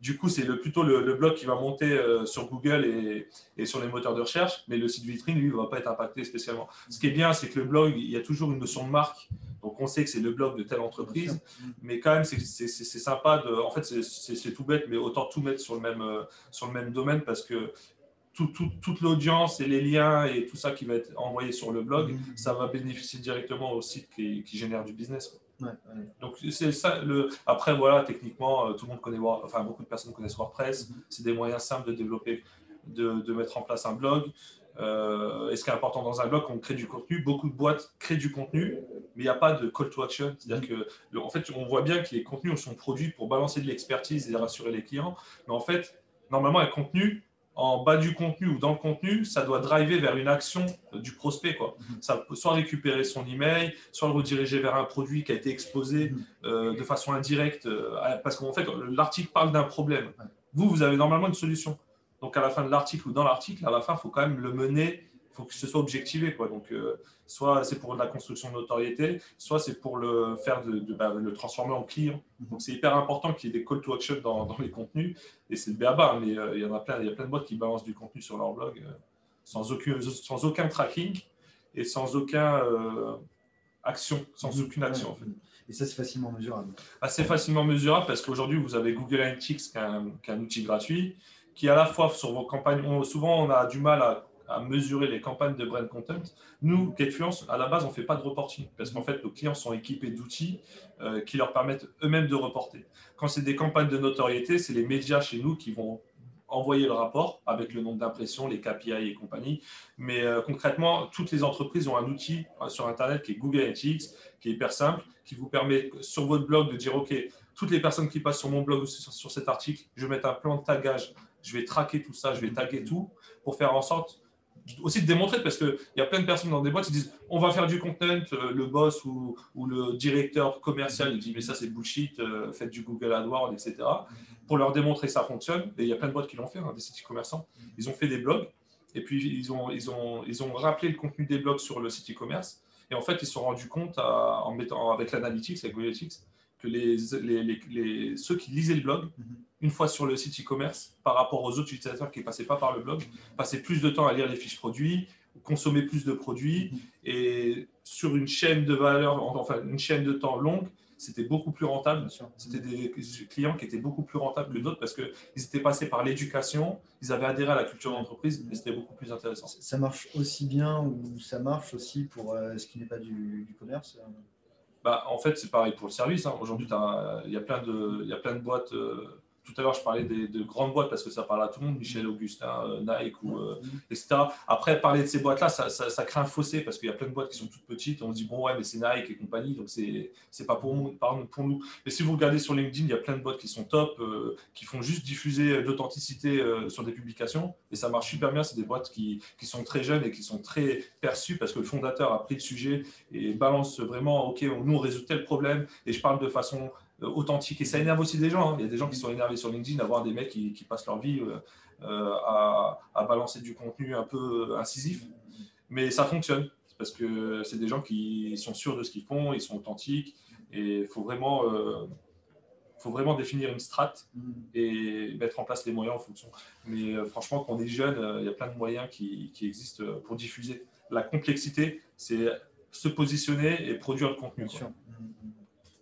Du coup, c'est le, plutôt le, blog qui va monter euh, sur Google et, et, sur les moteurs de recherche, mais le site vitrine, lui, ne va pas être impacté spécialement. Ce qui est bien, c'est que le blog, il y a toujours une notion de marque. Donc, on sait que c'est le blog de telle entreprise, mais quand même, c'est sympa. De, en fait, c'est tout bête, mais autant tout mettre sur le même, euh, sur le même domaine parce que toute l'audience et les liens et tout ça qui va être envoyé sur le blog, mhm. ça va bénéficier directement au site qui, génère du business. Donc c'est ça. Le... Après voilà, techniquement, euh, tout le monde connaît, enfin beaucoup de personnes connaissent WordPress. Mhm. C'est des moyens simples de développer, de, mettre en place un blog. Euh, et ce qui est important dans un blog, on crée du contenu. Beaucoup de boîtes créent du contenu, mais il n'y a pas de call to action. C'est-à-dire mhm. que, en fait, on voit bien que les contenus sont produits pour balancer de l'expertise et rassurer les clients. Mais en fait, normalement, un contenu, en bas du contenu ou dans le contenu, ça doit driver vers une action du prospect. Quoi. Mhm. Ça peut soit récupérer son email, soit le rediriger vers un produit qui a été exposé mhm. euh, de façon indirecte, euh, parce qu'en fait, l'article parle d'un problème. Vous, vous avez normalement une solution. Donc, à la fin de l'article ou dans l'article, à la fin, il faut quand même le mener il faut que ce soit objectivé. Quoi. Donc, euh, soit c'est pour de la construction de notoriété, soit c'est pour le faire de, bah, le transformer en client. Donc, c'est hyper important qu'il y ait des call to action dans, dans les contenus. Et c'est le béaba, mais euh, il y en a plein. Il y a plein de boîtes qui balancent du contenu sur leur blog euh, sans, aucun, sans aucun tracking et sans aucun action, sans mhm. aucune action. En fait. Et ça, c'est facilement mesurable. c'est facilement mesurable parce qu'aujourd'hui, vous avez Google Analytics, qui est, un, qui est un outil gratuit, qui à la fois sur vos campagnes, souvent on a du mal à mesurer les campagnes de brand content. Nous, Getfluence, à la base, on ne fait pas de reporting parce qu'en fait, nos clients sont équipés d'outils euh, qui leur permettent eux-mêmes de reporter. Quand c'est des campagnes de notoriété, c'est les médias chez nous qui vont envoyer le rapport avec le nombre d'impressions, les KPI et compagnie. Mais euh, concrètement, toutes les entreprises ont un outil euh, sur Internet qui est Google Analytics, qui est hyper simple, qui vous permet sur votre blog de dire, OK, toutes les personnes qui passent sur mon blog ou sur, sur cet article, je vais mettre un plan de tagage. Je vais traquer tout ça, je vais taguer tout pour faire en sorte aussi de démontrer parce qu'il y a plein de personnes dans des boîtes qui disent on va faire du content, euh, le boss ou, le directeur commercial dit mais ça c'est bullshit, euh, faites du Google AdWords, etc. Pour leur démontrer que ça fonctionne. Et il y a plein de boîtes qui l'ont fait, hein, des sites commerçants. Ils ont fait des blogs et puis ils ont, ils, ont, ils ont rappelé le contenu des blogs sur le site e-commerce. Et en fait, ils se sont rendus compte en mettant avec l'analytics, avec Google Analytics, que les, les, les, ceux qui lisaient le blog, mhm. une fois sur le site e-commerce, par rapport aux autres utilisateurs qui ne passaient pas par le blog, passaient plus de temps à lire les fiches produits, consommer plus de produits, mhm. et sur une chaîne de valeur, enfin une chaîne de temps longue, c'était beaucoup plus rentable. C'était des clients qui étaient beaucoup plus rentables que d'autres parce qu'ils étaient passés par l'éducation, ils avaient adhéré à la culture d'entreprise et c'était beaucoup plus intéressant. Ça marche aussi bien ou ça marche aussi pour euh, ce qui n'est pas du, du commerce euh, bah, en fait, c'est pareil pour le service. Hein. Aujourd'hui, il y, a plein de, y a plein de boîtes. Euh, tout à l'heure, je parlais des, de grandes boîtes parce que ça parle à tout le monde, Michel Augustin, euh, Nike, ou, euh, etc. Après, parler de ces boîtes-là, ça, ça, crée un fossé parce qu'il y a plein de boîtes qui sont toutes petites. On se dit, bon, ouais, mais c'est Nike et compagnie, donc c'est n'est pas pour, nous, pour nous. Mais si vous regardez sur LinkedIn, il y a plein de boîtes qui sont top, euh, qui font juste diffuser d'authenticité sur des publications et ça marche super bien. C'est des boîtes qui, qui, sont très jeunes et qui sont très perçues parce que le fondateur a pris le sujet et balance vraiment, OK, nous, on résout tel problème et je parle de façon authentique. Et ça énerve aussi des gens. Hein. Il y a des gens qui sont énervés sur LinkedIn d'avoir des mecs qui, passent leur vie euh, euh, à, balancer du contenu un peu incisif. Mais ça fonctionne parce que c'est des gens qui sont sûrs de ce qu'ils font, ils sont authentiques. Et il faut vraiment, faut vraiment définir une strate et mettre en place les moyens en fonction. Mais franchement, quand on est jeune, il y a plein de moyens qui, qui existent pour diffuser. La complexité, c'est se positionner et produire le contenu.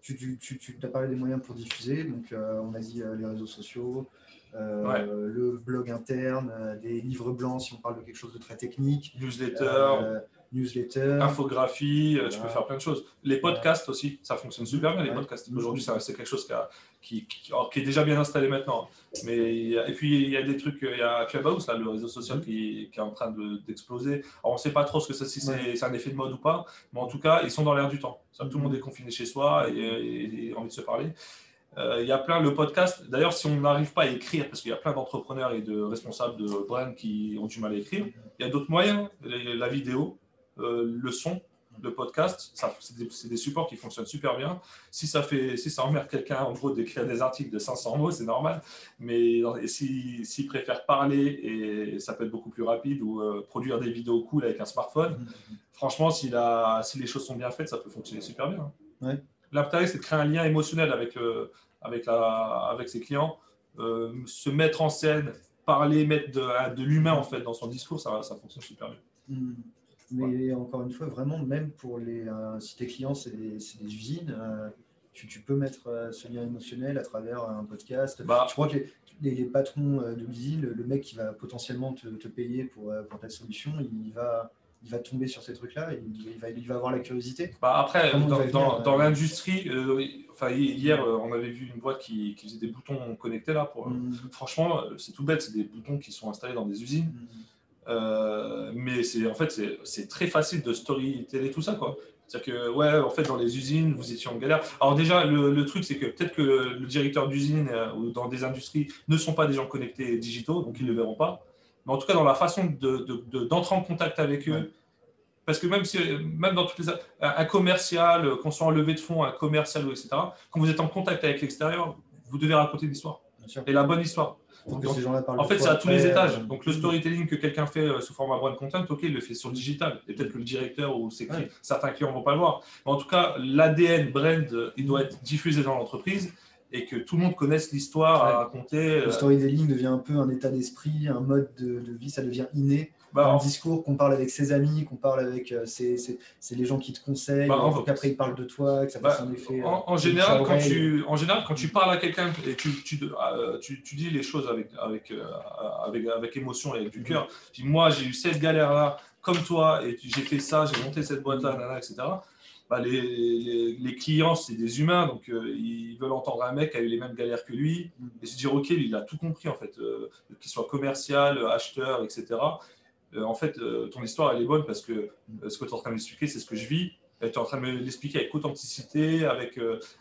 Tu, tu, tu, as parlé des moyens pour diffuser, donc euh, on a dit euh, les réseaux sociaux, euh, le blog interne, des livres blancs si on parle de quelque chose de très technique. Newsletter newsletter. Infographie, euh, tu peux faire plein de choses. Les podcasts aussi, ça fonctionne super bien les podcasts. Aujourd'hui, c'est quelque chose qui, qui, qui, est déjà bien installé maintenant. Mais, et puis, il y a des trucs, il y a Clubhouse, là, le réseau social mm. qui, est en train d'exploser. Alors, on ne sait pas trop ce que ça, si c'est un effet de mode ou pas, mais en tout cas, ils sont dans l'air du temps. Ça, tout le monde est confiné chez soi et, a envie de se parler. Euh, il y a plein le podcast. D'ailleurs, si on n'arrive pas à écrire, parce qu'il y a plein d'entrepreneurs et de responsables de brand qui ont du mal à écrire, il y a d'autres moyens. La vidéo, euh, le son, le podcast, c'est des, des, supports qui fonctionnent super bien. Si ça, fait, si ça emmerde quelqu'un, en gros, d'écrire des articles de 500 mots, c'est normal. Mais s'il si, préfère parler, et ça peut être beaucoup plus rapide, ou euh, produire des vidéos cool avec un smartphone, mm-hmm. franchement, si, la, si les choses sont bien faites, ça peut fonctionner super bien. Ouais. L'intérêt, c'est de créer un lien émotionnel avec, euh, avec, la, avec ses clients, se mettre en scène, parler, mettre de, de l'humain en fait dans son discours, ça, ça fonctionne super bien. Mm. Mais encore une fois, vraiment, même pour les, euh, si tes clients, c'est des, des, usines, euh, tu, tu, peux mettre euh, ce lien émotionnel à travers un podcast. Bah, je crois que les, les, patrons de l'usine, le, mec qui va potentiellement te, te payer pour, pour ta solution, il va, il va tomber sur ces trucs-là, il, va, il va avoir la curiosité. Bah après, dans, dans, l'industrie, enfin, hier, on avait vu une boîte qui, qui, faisait des boutons connectés là. Pour, mm. Franchement, c'est tout bête, c'est des boutons qui sont installés dans des usines. Mm. Euh, mais c'est en fait c'est très facile de storyteller tout ça quoi. C'est-à-dire que ouais en fait dans les usines vous étiez en galère. Alors déjà le, truc c'est que peut-être que le directeur d'usine euh, ou dans des industries ne sont pas des gens connectés digitaux donc ils ne le verront pas. Mais en tout cas dans la façon d'entrer de, en contact avec eux. Parce que même, si, même dans toutes les. Un commercial, qu'on soit en levée de fonds, un commercial, etc., quand vous êtes en contact avec l'extérieur, vous devez raconter une histoire. Et la bonne histoire en fait, c'est à tous les étages. Euh, Donc, le storytelling que quelqu'un fait euh, sous format brand content, ok, il le fait sur le digital. Et peut-être que le directeur ou certains clients ne vont pas le voir. Mais en tout cas, l'ADN brand, il doit être diffusé dans l'entreprise et que tout le monde connaisse l'histoire à raconter. Le euh, storytelling devient un peu un état d'esprit, un mode de, de, vie, ça devient inné. Bah, un discours qu'on parle avec ses amis, qu'on parle avec euh, les gens qui te conseillent, bah, qu'après ils parlent de toi, que ça fasse bah, un effet. En, euh, général, quand tu, en général, quand tu parles à quelqu'un et tu, tu, euh, tu, tu, dis les choses avec, avec, avec, avec émotion et avec du cœur, tu dis moi j'ai eu cette galère-là, comme toi, et j'ai fait ça, j'ai monté cette boîte-là, etc. Bah, les, les, les, clients, c'est des humains, donc ils veulent entendre un mec qui a eu les mêmes galères que lui et se dire, OK, il a tout compris, en fait, qu'il soit commercial, acheteur, etc. Euh, en fait, euh, ton histoire, elle est bonne parce que euh, ce que tu es en train d'expliquer, c'est ce que je vis. tu es en train de l'expliquer avec authenticité, avec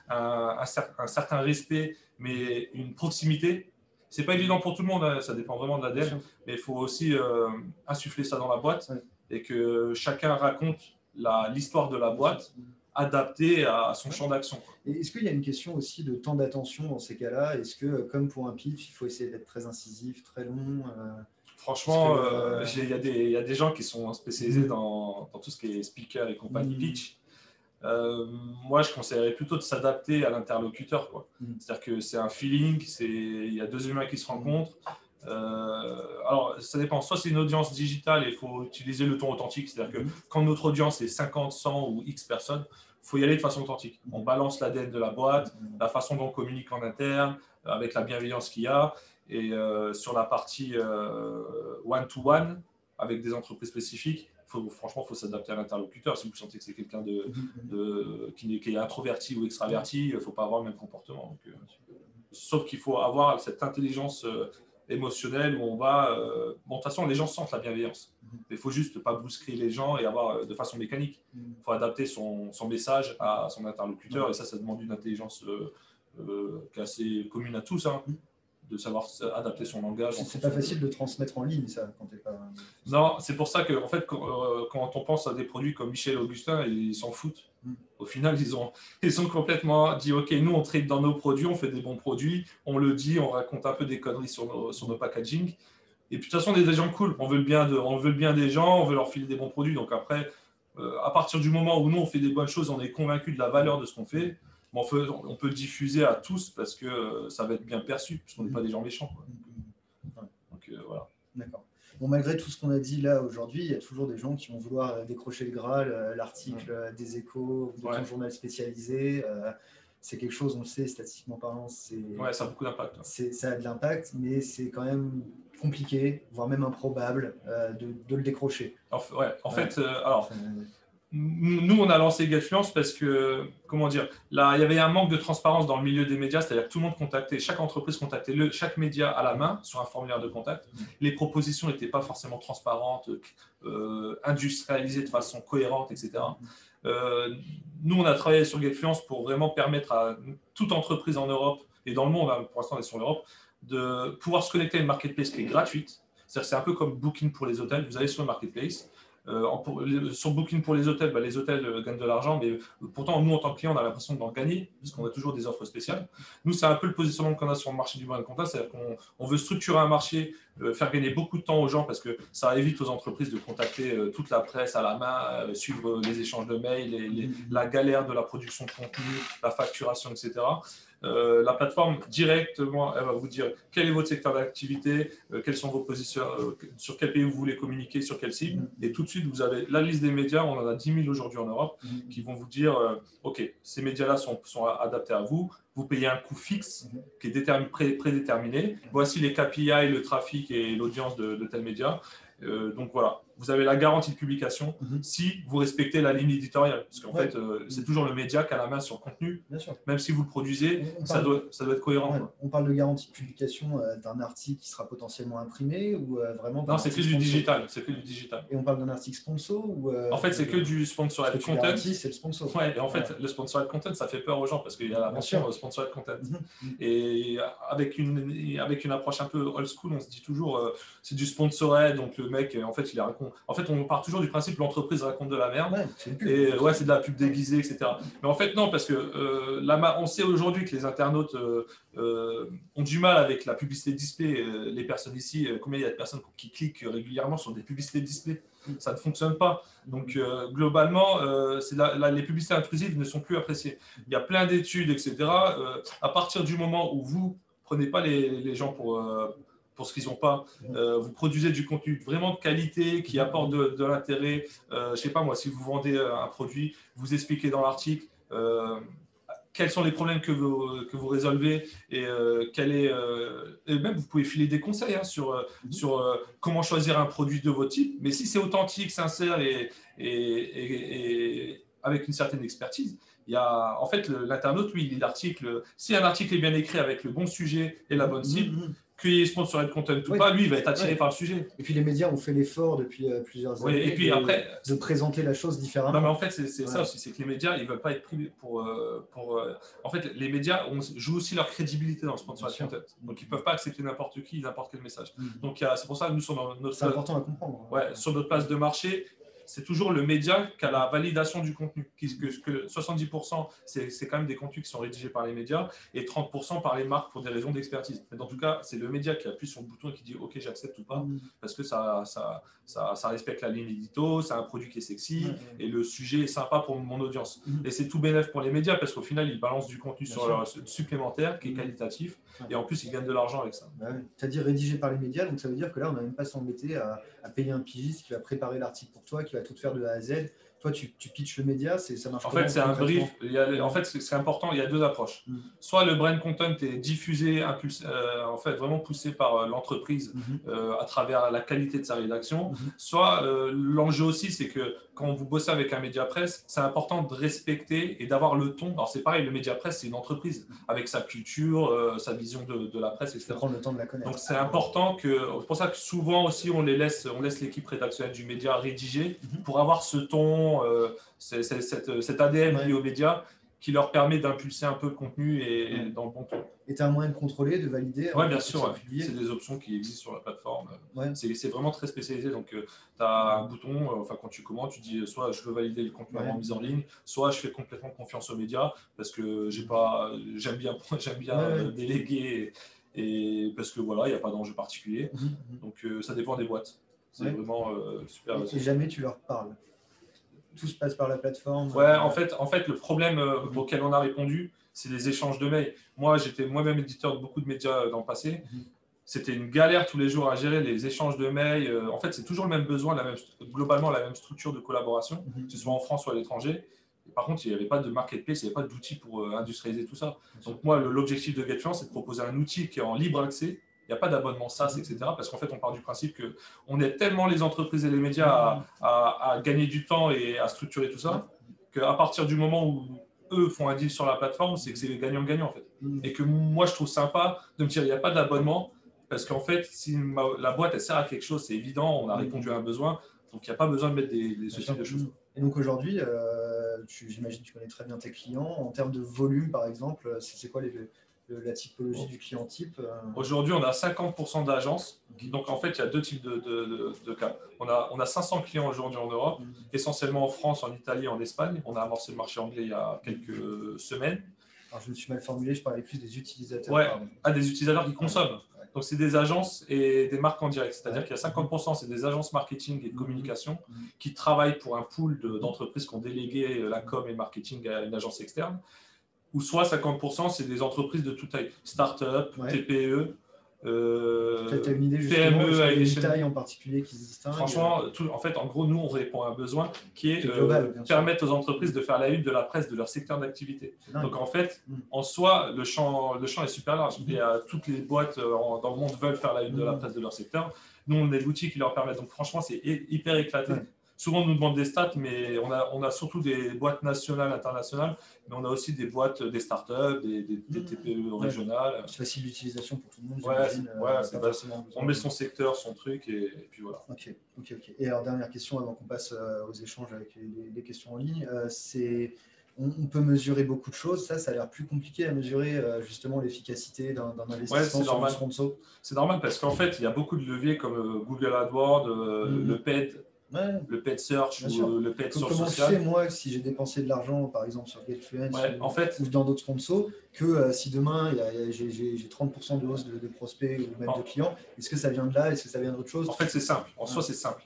un, un, certain respect, mais une proximité. C'est pas évident pour tout le monde, hein, ça dépend vraiment de l'ADN, mais il faut aussi insuffler ça dans la boîte. Et que chacun raconte l'histoire de la boîte adaptée à son champ d'action. Est-ce qu'il y a une question aussi de temps d'attention dans ces cas-là? Est-ce que, comme pour un pitch, il faut essayer d'être très incisif, très long euh, Franchement, euh, il y, a des gens qui sont spécialisés dans, tout ce qui est speaker et compagnie mm. pitch. Euh, moi, je conseillerais plutôt de s'adapter à l'interlocuteur. Mm. C'est-à-dire que c'est un feeling, il y a deux humains qui se rencontrent. alors, ça dépend. Soit c'est une audience digitale et il faut utiliser le ton authentique. C'est-à-dire que mm. quand notre audience est 50, 100 ou X personnes, faut y aller de façon authentique. On balance l'ADN de la boîte, la façon dont on communique en interne, euh, avec la bienveillance qu'il y a. Et euh, sur la partie euh, one-to-one, avec des entreprises spécifiques, franchement, il faut s'adapter à l'interlocuteur. Si vous sentez que c'est quelqu'un de, qui, est introverti ou extraverti, il ne faut pas avoir le même comportement. sauf qu'il faut avoir cette intelligence émotionnelle où on va. bon, de toute façon, les gens sentent la bienveillance. Il faut juste pas brusquer les gens et avoir euh, de façon mécanique. Il faut adapter son, message à son interlocuteur et ça, ça demande une intelligence euh, euh, qui est assez commune à tous. Hein, de savoir adapter son langage. C'est pas facile de transmettre en ligne, ça, quand pas. Non, c'est pour ça que, en fait, quand, on pense à des produits comme Michel Augustin, ils s'en foutent. Mm. Au final, ils ont, ils ont complètement dit Ok, nous, on trade dans nos produits, on fait des bons produits, on le dit, on raconte un peu des conneries sur nos, sur nos packaging. Et puis de toute façon, on est des gens cool. On veut le bien, de, on veut le bien des gens, on veut leur filer des bons produits. Donc après, euh, à partir du moment où nous, on fait des bonnes choses, on est convaincu de la valeur de ce qu'on fait, on, peut, on peut diffuser à tous parce que euh, ça va être bien perçu, parce qu'on n'est pas des gens méchants. Donc euh, voilà. D'accord. Bon, malgré tout ce qu'on a dit là aujourd'hui, il y a toujours des gens qui vont vouloir décrocher le Graal, l'article des échos, de ton journal spécialisé c'est quelque chose, on le sait, statistiquement parlant, c'est. Ouais, ça a beaucoup d'impact. Ça a de l'impact, mais c'est quand même compliqué, voire même improbable, euh, de, de, le décrocher. En, ouais, en fait, euh, alors. Nous, on a lancé Getfluence parce que, comment dire, là, il y avait un manque de transparence dans le milieu des médias, c'est-à-dire que tout le monde contactait, chaque entreprise contactait le, chaque média à la main sur un formulaire de contact. Les propositions n'étaient pas forcément transparentes, euh, industrialisées de façon cohérente, etc. Euh, nous, on a travaillé sur GetFluence pour vraiment permettre à toute entreprise en Europe et dans le monde, hein, pour l'instant on est sur l'Europe, de pouvoir se connecter à une marketplace qui est gratuite. C'est un peu comme Booking pour les hôtels. Vous allez sur le marketplace, sur Booking pour les hôtels, bah, les hôtels euh, gagnent de l'argent, mais pourtant, nous, en tant que client, on a l'impression d'en gagner, parce qu'on a toujours des offres spéciales. Nous, c'est un peu le positionnement qu'on a sur le marché du de compta, c'est-à-dire qu'on veut structurer un marché, euh, faire gagner beaucoup de temps aux gens, parce que ça évite aux entreprises de contacter toute la presse à la main, suivre les échanges de mails, mm-hmm. la galère de la production de contenu, la facturation, etc. Euh, la plateforme directement, elle va vous dire quel est votre secteur d'activité, euh, quels sont vos positions, euh, sur quel pays vous voulez communiquer, sur quelle cible. Mm-hmm. Et tout de suite, vous avez la liste des médias, on en a 10 000 aujourd'hui en Europe, mm-hmm. qui vont vous dire OK, ces médias-là sont, sont, adaptés à vous. Vous payez un coût fixe qui est prédéterminé. Voici les KPI, le trafic et l'audience de, tel média. donc voilà, vous avez la garantie de publication mhm. si vous respectez la ligne éditoriale. Parce qu'en fait, euh, c'est toujours le média qui a la main sur le contenu. Même si vous le produisez, ça, doit, ça doit être cohérent. On parle de garantie de publication euh, d'un article qui sera potentiellement imprimé ou euh, vraiment. Non, c'est que du digital. C'est que du digital. Et on parle d'un article sponsor ou. en fait, c'est que du sponsored content. C'est le sponsor. Ouais, et en fait, le sponsored content, ça fait peur aux gens parce qu'il y a la mention sponsored content. Mhm. Et avec une, avec une approche un peu old school, on se dit toujours c'est du sponsored, donc le mec, en fait, il en fait, on part toujours du principe que l'entreprise raconte de la merde. et ouais, c'est de la pub déguisée, etc. Mais en fait, non, parce que euh, on sait aujourd'hui que les internautes euh, euh, ont du mal avec la publicité display. les personnes ici, combien il y a de personnes qui cliquent régulièrement sur des publicités display mm. ça ne fonctionne pas. Donc, globalement, les publicités intrusives ne sont plus appréciées. Il y a plein d'études, etc. à partir du moment où vous prenez pas les, les gens pour, pour ce qu'ils n'ont pas. Euh, vous produisez du contenu vraiment de qualité qui apporte de, l'intérêt. Euh, je ne sais pas moi, si vous vendez euh, un produit, vous expliquez dans l'article quels sont les problèmes que vous, que vous résolvez et, quel est, et même vous pouvez filer des conseils hein, sur, mhm. sur comment choisir un produit de votre type. Mais si c'est authentique, sincère et, et, avec une certaine expertise, il y a, en fait, l'internaute, lui, il lit l'article. Si un article est bien écrit avec le bon sujet et la bonne cible, mhm qu'il y ait sponsorisé content ou pas, lui, il va être attiré par le sujet. Et puis les médias ont fait l'effort depuis euh, plusieurs années et puis de, après, de présenter la chose différemment. Non, mais en fait, c'est ça aussi, c'est que les médias, ils veulent pas être pris pour. euh, pour euh, en fait, les médias on, jouent aussi leur crédibilité dans le sûr. content. Donc, ils peuvent pas accepter n'importe qui, n'importe quel message. Mhm. Donc, c'est pour ça que nous, sur notre, C'est important à comprendre. Ouais, sur notre place de marché, c'est toujours le média qui a la validation du contenu. Qui- Que, que 70%, c'est quand même des contenus qui sont rédigés par les médias et 30% par les marques pour des raisons d'expertise. Mais dans tout cas, c'est le média qui appuie sur le bouton et qui dit OK, j'accepte ou pas, Mhm. parce que ça, ça, ça, ça respecte la ligne édito, c'est un produit qui est sexy ouais. et le sujet est sympa pour mon audience. Mhm. Et c'est tout bénéf pour les médias parce qu'au final, ils balancent du contenu Bien sur sûr. leur supplémentaire qui est qualitatif et en plus, ils gagnent de l'argent avec ça. Bah oui. Tu as dit rédigé par les médias, donc ça veut dire que là, on n'a même pas s'embêter à, à payer un pigiste qui va préparer l'article pour toi, qui va tout faire de A à Z. Toi, tu, tu pitches le média, c'est- ça marche En fait, c'est un brief. Il y a- en fait, c'est important. Il y a deux approches. Mm. Soit le brand content est diffusé, impulsé, euh, en fait, vraiment poussé par euh, l'entreprise Mhm. euh, à travers la qualité de sa rédaction. Mhm. Soit l'enjeu aussi, c'est que quand vous bossez avec un média presse, c'est important de respecter et d'avoir le ton. Alors c'est pareil, le média presse, c'est une entreprise avec sa culture, euh, sa vision de, de la presse, etc. prendre le temps de la connaître. Donc c'est important que, c'est pour ça que souvent aussi on les laisse, on laisse l'équipe rédactionnelle du média rédiger Mhm. pour avoir ce ton, euh, cette- cet ADN Ouais. lié aux médias qui leur permet d'impulser un peu le contenu et, et dans le bon ton. Et tu as un moyen de contrôler, de valider Oui, avant bien sûr, ouais. c'est des options qui existent sur la plateforme. Ouais. C'est vraiment très spécialisé. Donc, tu as un bouton, euh, enfin, quand tu commandes, tu dis euh, soit je veux valider le contenu avant mise en ligne, soit je fais complètement confiance aux médias parce que j'aime bien, bien euh, déléguer et, et parce que voilà, il n'y a pas d'enjeu particulier. Mhm, mhm. Donc, euh, ça dépend des boîtes. C'est vraiment euh, super. Et, et jamais tu leur parles. Tout se passe par la plateforme. Ouais, en fait, en fait, le problème euh, auquel on a répondu, c'est les échanges de mails. Moi, j'étais moi-même éditeur de beaucoup de médias euh, dans le passé. Mhm. C'était une galère tous les jours à gérer les échanges de mails. Euh, En fait, c'est toujours le même besoin, la même, globalement la même structure de collaboration, Mhm. que ce soit en France ou à l'étranger. Par contre, il n'y avait pas de marketplace, il n'y avait pas d'outils pour euh, industrialiser tout ça. Donc moi, l'objectif de GetFluence, c'est de proposer un outil qui est en libre accès. Il n'y a pas d'abonnement SaaS, etc. Parce qu'en fait, on part du principe que on aide tellement les entreprises et les médias à, à- à gagner du temps et à structurer tout ça, qu'à partir du moment où eux font un deal sur la plateforme, c'est que c'est gagnant-gagnant en fait. Mhm. Et que moi, je trouve sympa de me dire, il n'y a pas d'abonnement, parce qu'en fait, si ma- la boîte, elle sert à quelque chose, c'est évident, on a répondu à un besoin, donc il n'y a pas besoin de mettre des, des ce type de choses. Et donc aujourd'hui, euh, j'imagine que tu connais très bien tes clients. En termes de volume, par exemple, c'est quoi les- le- la typologie du client type euh, Aujourd'hui, on a 50% d'agences. Donc, en fait, il y a deux types de, de- de- de cas. On a, on a 500 clients aujourd'hui en Europe, essentiellement en France, en Italie, en Espagne. On a amorcé le marché anglais il y a quelques semaines. Alors, je me suis mal formulé, je parlais plus des utilisateurs. Ouais. À des utilisateurs qui consomment. Ouais. Donc, c'est des agences et des marques en direct. C'est-à-dire Ouais. qu'il y a 50%, c'est des agences marketing et de communication Mhm. qui travaillent pour un pool de- d'entreprises qui ont délégué la com et le marketing à une agence externe. Ou soit 50%, c'est des entreprises de toute taille. Start-up, Ouais. TPE. euh, Tu as une idée justement PME a à une en particulier qui se distingue Franchement, tout- en fait, en gros, nous, on répond à un besoin qui est C'est euh, global, sûr. permettre aux entreprises de faire la une de la presse de leur secteur d'activité. Donc, en fait, Mm. en soi, le champ, le champ est super large. Mm. A, toutes les boîtes euh, en- dans le monde veulent faire la une de la Mm. presse de leur secteur. Nous, on est l'outil qui leur permet. Donc, franchement, c'est hy- hyper éclaté. Ouais. Souvent, on nous demande des stats, mais on a, on a surtout des boîtes nationales, internationales, mais on a aussi des boîtes, des startups, des, des, des Mm. TPE Ouais. régionales. C'est facile d'utilisation pour tout le monde. Ouais, c'est- euh, ouais, c'est forcément On met son secteur, son truc, et, et puis voilà. Ok, ok, ok. Et alors, dernière question avant qu'on passe euh, aux échanges avec les, les questions en ligne, euh, c'est on, peut mesurer beaucoup de choses. Ça, ça a l'air plus compliqué à mesurer justement l'efficacité d'un investissement c'est sur normal. C'est normal parce qu'en fait, il y a beaucoup de leviers comme Google AdWords, Mhm. le paid, Ouais. le paid search Bien ou sûr. le paid Com- source Comment je social. sais, moi, si j'ai dépensé de l'argent, par exemple, sur GetFluence Ouais, ou, en fait, ou dans d'autres sponsors, que euh, si demain il y a- il y a- j'ai- j'ai j'ai 30% de hausse de, de prospects ou même de clients, est-ce que ça vient de là? Est-ce que ça vient d'autre chose? En fait, c'est simple. En soi, c'est simple.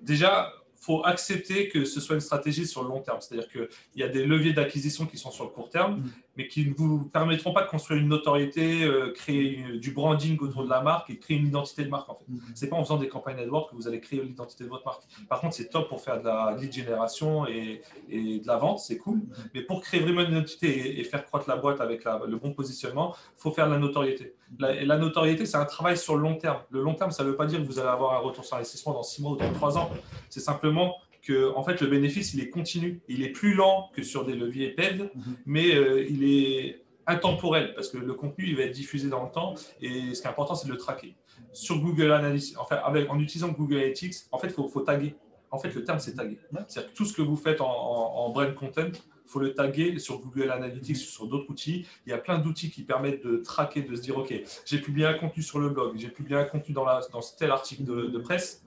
Déjà, faut accepter que ce soit une stratégie sur le long terme. C'est-à-dire qu'il y a des leviers d'acquisition qui sont sur le court terme, Mhm. mais qui ne vous permettront pas de construire une notoriété, euh, créer une- du branding autour de la marque et créer une identité de marque. En fait. Mhm. C'est pas en faisant des campagnes AdWords que vous allez créer l'identité de votre marque. Par contre, c'est top pour faire de la lead génération et, et de la vente, c'est cool. Mais pour créer vraiment une identité et, et faire croître la boîte avec la- le bon positionnement, il faut faire de la notoriété. La, notoriété, c'est un travail sur le long terme. Le long terme, ça ne veut pas dire que vous allez avoir un retour sur investissement dans 6 mois ou dans 3 ans. C'est simplement que en fait, le bénéfice, il est continu. Il est plus lent que sur des leviers PED, Mhm. mais euh, il est intemporel, parce que le contenu il va être diffusé dans le temps, et ce qui est important, c'est de le traquer. Sur Google Analytics, enfin, avec, en utilisant Google Analytics, en fait, il faut, faut, taguer. En fait, le terme, c'est taguer. C'est-à-dire que tout ce que vous faites en, en, brand content, faut le taguer sur Google Analytics, sur d'autres outils. Il y a plein d'outils qui permettent de traquer, de se dire, OK, j'ai publié un contenu sur le blog, j'ai publié un contenu dans, la, dans tel article de, de presse.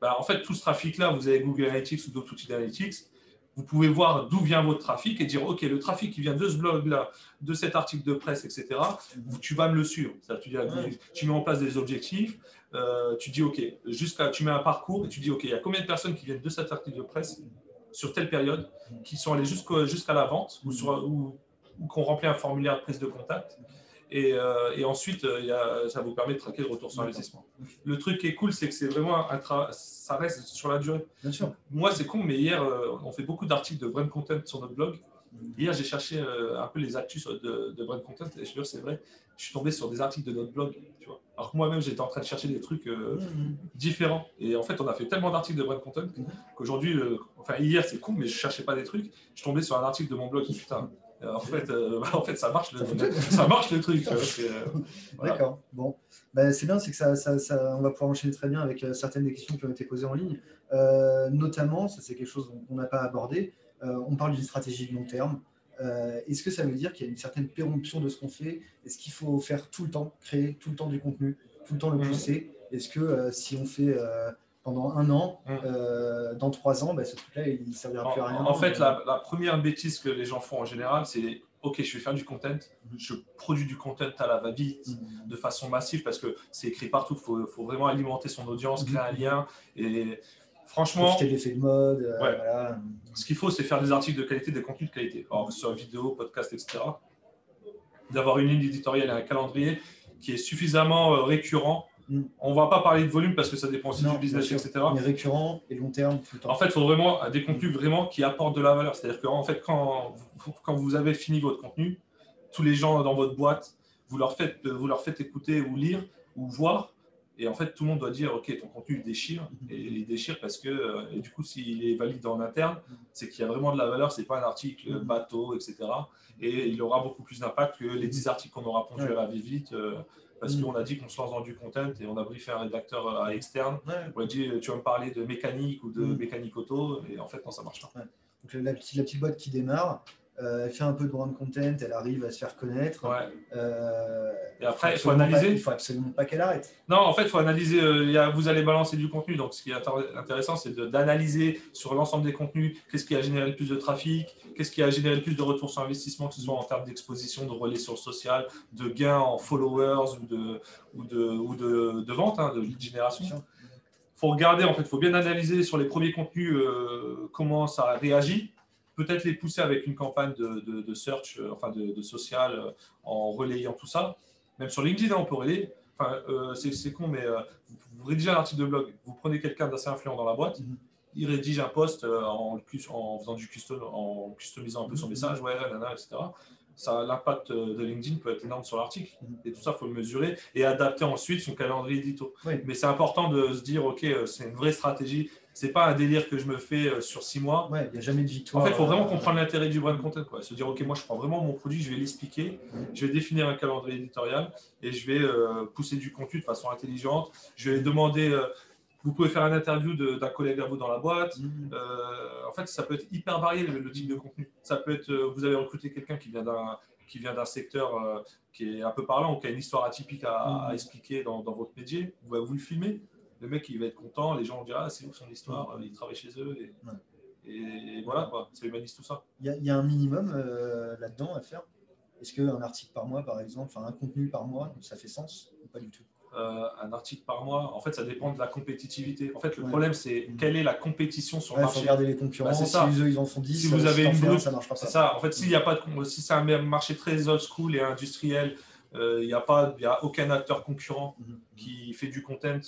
Bah, en fait, tout ce trafic-là, vous avez Google Analytics ou d'autres outils d'analytics vous pouvez voir d'où vient votre trafic et dire, OK, le trafic qui vient de ce blog-là, de cet article de presse, etc., tu vas me le suivre. Tu, tu, mets en place des objectifs, euh, tu dis, OK, jusqu'à, tu mets un parcours et tu dis, OK, il y a combien de personnes qui viennent de cet article de presse sur telle période, qui sont allées jusqu'à la vente ou, ou, ou qui ont rempli un formulaire de prise de contact et, euh, et, ensuite, euh, y a, ça vous permet de traquer le retour sur investissement. Le truc qui est cool, c'est que c'est vraiment un ça reste sur la durée. Bien sûr. Moi, c'est con, mais hier, euh, on fait beaucoup d'articles de brand content sur notre blog. Hier, j'ai cherché un peu les actus de, de brand content et je veux c'est vrai, je suis tombé sur des articles de notre blog. Tu vois. Alors que moi-même, j'étais en train de chercher des trucs mm. différents. Et en fait, on a fait tellement d'articles de brand content mm. qu'aujourd'hui, enfin, hier, c'est con, mais je cherchais pas des trucs. Je tombé sur un article de mon blog. Putain, euh, en fait, euh, en fait, ça marche le, ça marche le truc. Euh, D'accord. Bon, ben, c'est bien, c'est que ça, ça, ça, on va pouvoir enchaîner très bien avec certaines des questions qui ont été posées en ligne. notamment, ça c'est quelque chose qu'on n'a pas abordé. on parle d'une stratégie de long terme. Est-ce que ça veut dire qu'il y a une certaine péremption de ce qu'on fait? Est-ce qu'il faut faire tout le temps, créer tout le temps du contenu, tout le temps le mhm. pousser? Est-ce que si on fait pendant un an, mm. euh, dans trois ans, bah, ce truc-là, il ne servira plus à rien? En fait, la, première bêtise que les gens font en général, c'est OK, je vais faire du content, mm. je produis du content à la va-vite, mm. de façon massive, parce que c'est écrit partout, il faut, vraiment alimenter son audience, créer un lien. Et franchement. Profiter l'effet de mode. Euh, Ce qu'il faut, c'est faire des articles de qualité, des contenus de qualité. Alors, sur vidéo, podcast, etc. D'avoir une ligne éditoriale et un calendrier qui est suffisamment euh, récurrent Mm. On ne va pas parler de volume parce que ça dépend aussi du business, etc. Mais récurrent et long terme. En fait, il faut vraiment des contenus vraiment qui apportent de la valeur. C'est-à-dire qu'en fait, quand, quand vous avez fini votre contenu, tous les gens dans votre boîte, vous leur faites, vous leur faites écouter ou lire ou voir. Et en fait, tout le monde doit dire, OK, ton contenu déchire. Mm-hmm. Et il déchire parce que, euh, et du coup, s'il est valide en interne, mm-hmm. c'est qu'il y a vraiment de la valeur. Ce n'est pas un article mm-hmm. bateau, etc. Et il aura beaucoup plus d'impact que les 10 articles qu'on aura pondus à la vite. Euh, parce qu'on a dit qu'on se lance dans du content et on a briefé un rédacteur euh, externe. On a dit tu vas me parler de mécanique ou de mécanique auto et en fait non ça marche pas. Donc la petite, la petite boîte qui démarre, euh, elle fait un peu de brand content, elle arrive à se faire connaître. Euh, et après, il faut, analyser. il faut absolument pas qu'elle arrête. Non, en fait, il faut analyser. Euh, vous allez balancer du contenu. Donc, ce qui est intéressant, c'est d'analyser sur l'ensemble des contenus qu'est-ce qui a généré le plus de trafic, qu'est-ce qui a généré le plus de retours sur investissement, que ce soit en termes d'exposition, de relais sur le social, de gains en followers ou de, ou de, ou de, de vente, hein, de lead génération. Il faut regarder, en fait, il faut bien analyser sur les premiers contenus comment ça réagit peut-être les pousser avec une campagne de, search, euh, enfin de, social, euh, en relayant tout ça. Même sur LinkedIn, hein, on peut relayer. Enfin, euh, c'est con, mais vous, rédigez un article de blog, vous prenez quelqu'un d'assez influent dans la boîte, mhm. il rédige un post en, en, faisant du custom, en customisant un peu son mhm. message, ouais, nana, etc. L'impact de LinkedIn peut être énorme sur l'article. Mhm. Et tout ça, il faut le mesurer et adapter ensuite son calendrier édito. Mais c'est important de se dire, OK, c'est une vraie stratégie c'est pas un délire que je me fais euh, sur six mois. Ouais, il n'y a jamais de victoire. En fait, il faut vraiment euh, comprendre l'intérêt du brand content. Quoi. Se dire, OK, moi, je prends vraiment mon produit, je vais l'expliquer, je vais définir un calendrier éditorial et je vais euh, pousser du contenu de façon intelligente. Je vais demander, vous pouvez faire une interview d'un collègue à vous dans la boîte. Mm. en fait, ça peut être hyper varié le, type de contenu. Ça peut être, vous avez recruté quelqu'un qui vient d'un qui vient d'un secteur qui est un peu parlant ou qui a une histoire atypique à, mm. expliquer dans, dans, votre métier, vous, vous le filmez le mec il va être content, les gens vont dire ah c'est ouf son histoire, il travaille chez eux et, voilà quoi, ça humanise tout ça. Il y, a un minimum euh, là-dedans à faire? Est-ce qu'un article par mois par exemple, enfin un contenu par mois, ça fait sens ou pas du tout? Euh, un article par mois, en fait, ça dépend de la compétitivité. En fait, le problème, c'est quelle est la compétition sur le marché. Regarder les concurrents. Bah, si eux, ils en font 10, si vous avez une ça marche pas. C'est ça. En fait, s'il y a pas de, si c'est un marché très old school et industriel, euh, il n'y a pas, il y a aucun acteur concurrent mhm. qui fait du content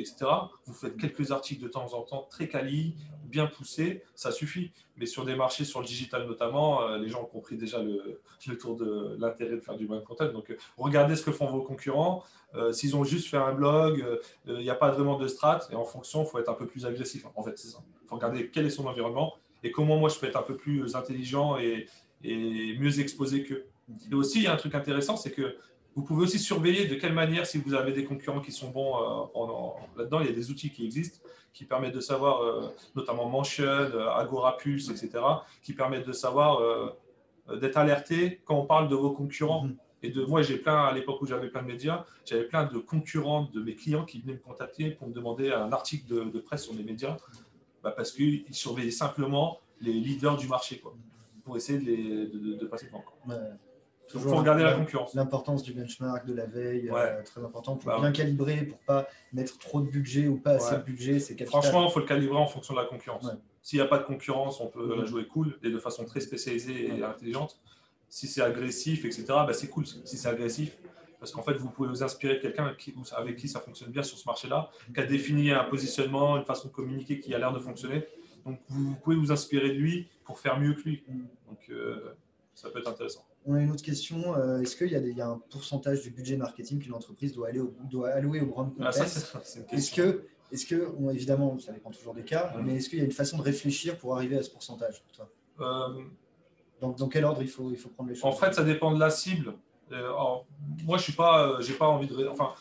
etc. Vous faites quelques articles de temps en temps très quali, bien poussés, ça suffit. Mais sur des marchés, sur le digital notamment, euh, les gens ont compris déjà le, tour de l'intérêt de faire du brand content. Donc, euh, regardez ce que font vos concurrents. Euh, s'ils ont juste fait un blog, il n'y a pas vraiment de strat. Et en fonction, il faut être un peu plus agressif. En fait, c'est ça. Il faut regarder quel est son environnement et comment moi je peux être un peu plus intelligent et, et mieux exposé qu'eux. Et aussi, il y a un truc intéressant, c'est que vous pouvez aussi surveiller de quelle manière, si vous avez des concurrents qui sont bons euh, là-dedans, il y a des outils qui existent qui permettent de savoir, euh, notamment Mention, euh, Agora Pulse, etc., qui permettent de savoir, d'être alerté quand on parle de vos concurrents. Mhm. Et de moi, j'ai plein, à l'époque où j'avais plein de médias, j'avais plein de concurrents de mes clients qui venaient me contacter pour me demander un article de, presse sur les médias, bah, parce qu'ils surveillaient simplement les leaders du marché, quoi, pour essayer de, passer devant. Il faut regarder la concurrence. L'importance du benchmark, de la veille, euh, très important pour bah bien calibrer, pour pas mettre trop de budget ou pas assez de budget. C'est Franchement, il faut le calibrer en fonction de la concurrence. S'il n'y a pas de concurrence, on peut la jouer cool et de façon très spécialisée et intelligente. Si c'est agressif, etc., bah c'est cool si c'est agressif. Parce qu'en fait, vous pouvez vous inspirer de quelqu'un avec qui ça fonctionne bien sur ce marché-là, qui a défini un positionnement, une façon de communiquer qui a l'air de fonctionner. Donc, vous, pouvez vous inspirer de lui pour faire mieux que lui. Donc, euh, ça peut être intéressant. On a une autre question. Euh, est-ce qu'il y, a un pourcentage du budget marketing qu'une entreprise doit, aller doit allouer au brand ah, Est-ce que, est que évidemment, ça dépend toujours des cas, mais est-ce qu'il y a une façon de réfléchir pour arriver à ce pourcentage euh, dans, dans, quel ordre il faut, il faut prendre les choses? En fait, ça dépend de la cible. Euh, moi, je suis pas, euh, j'ai pas envie de. Enfin,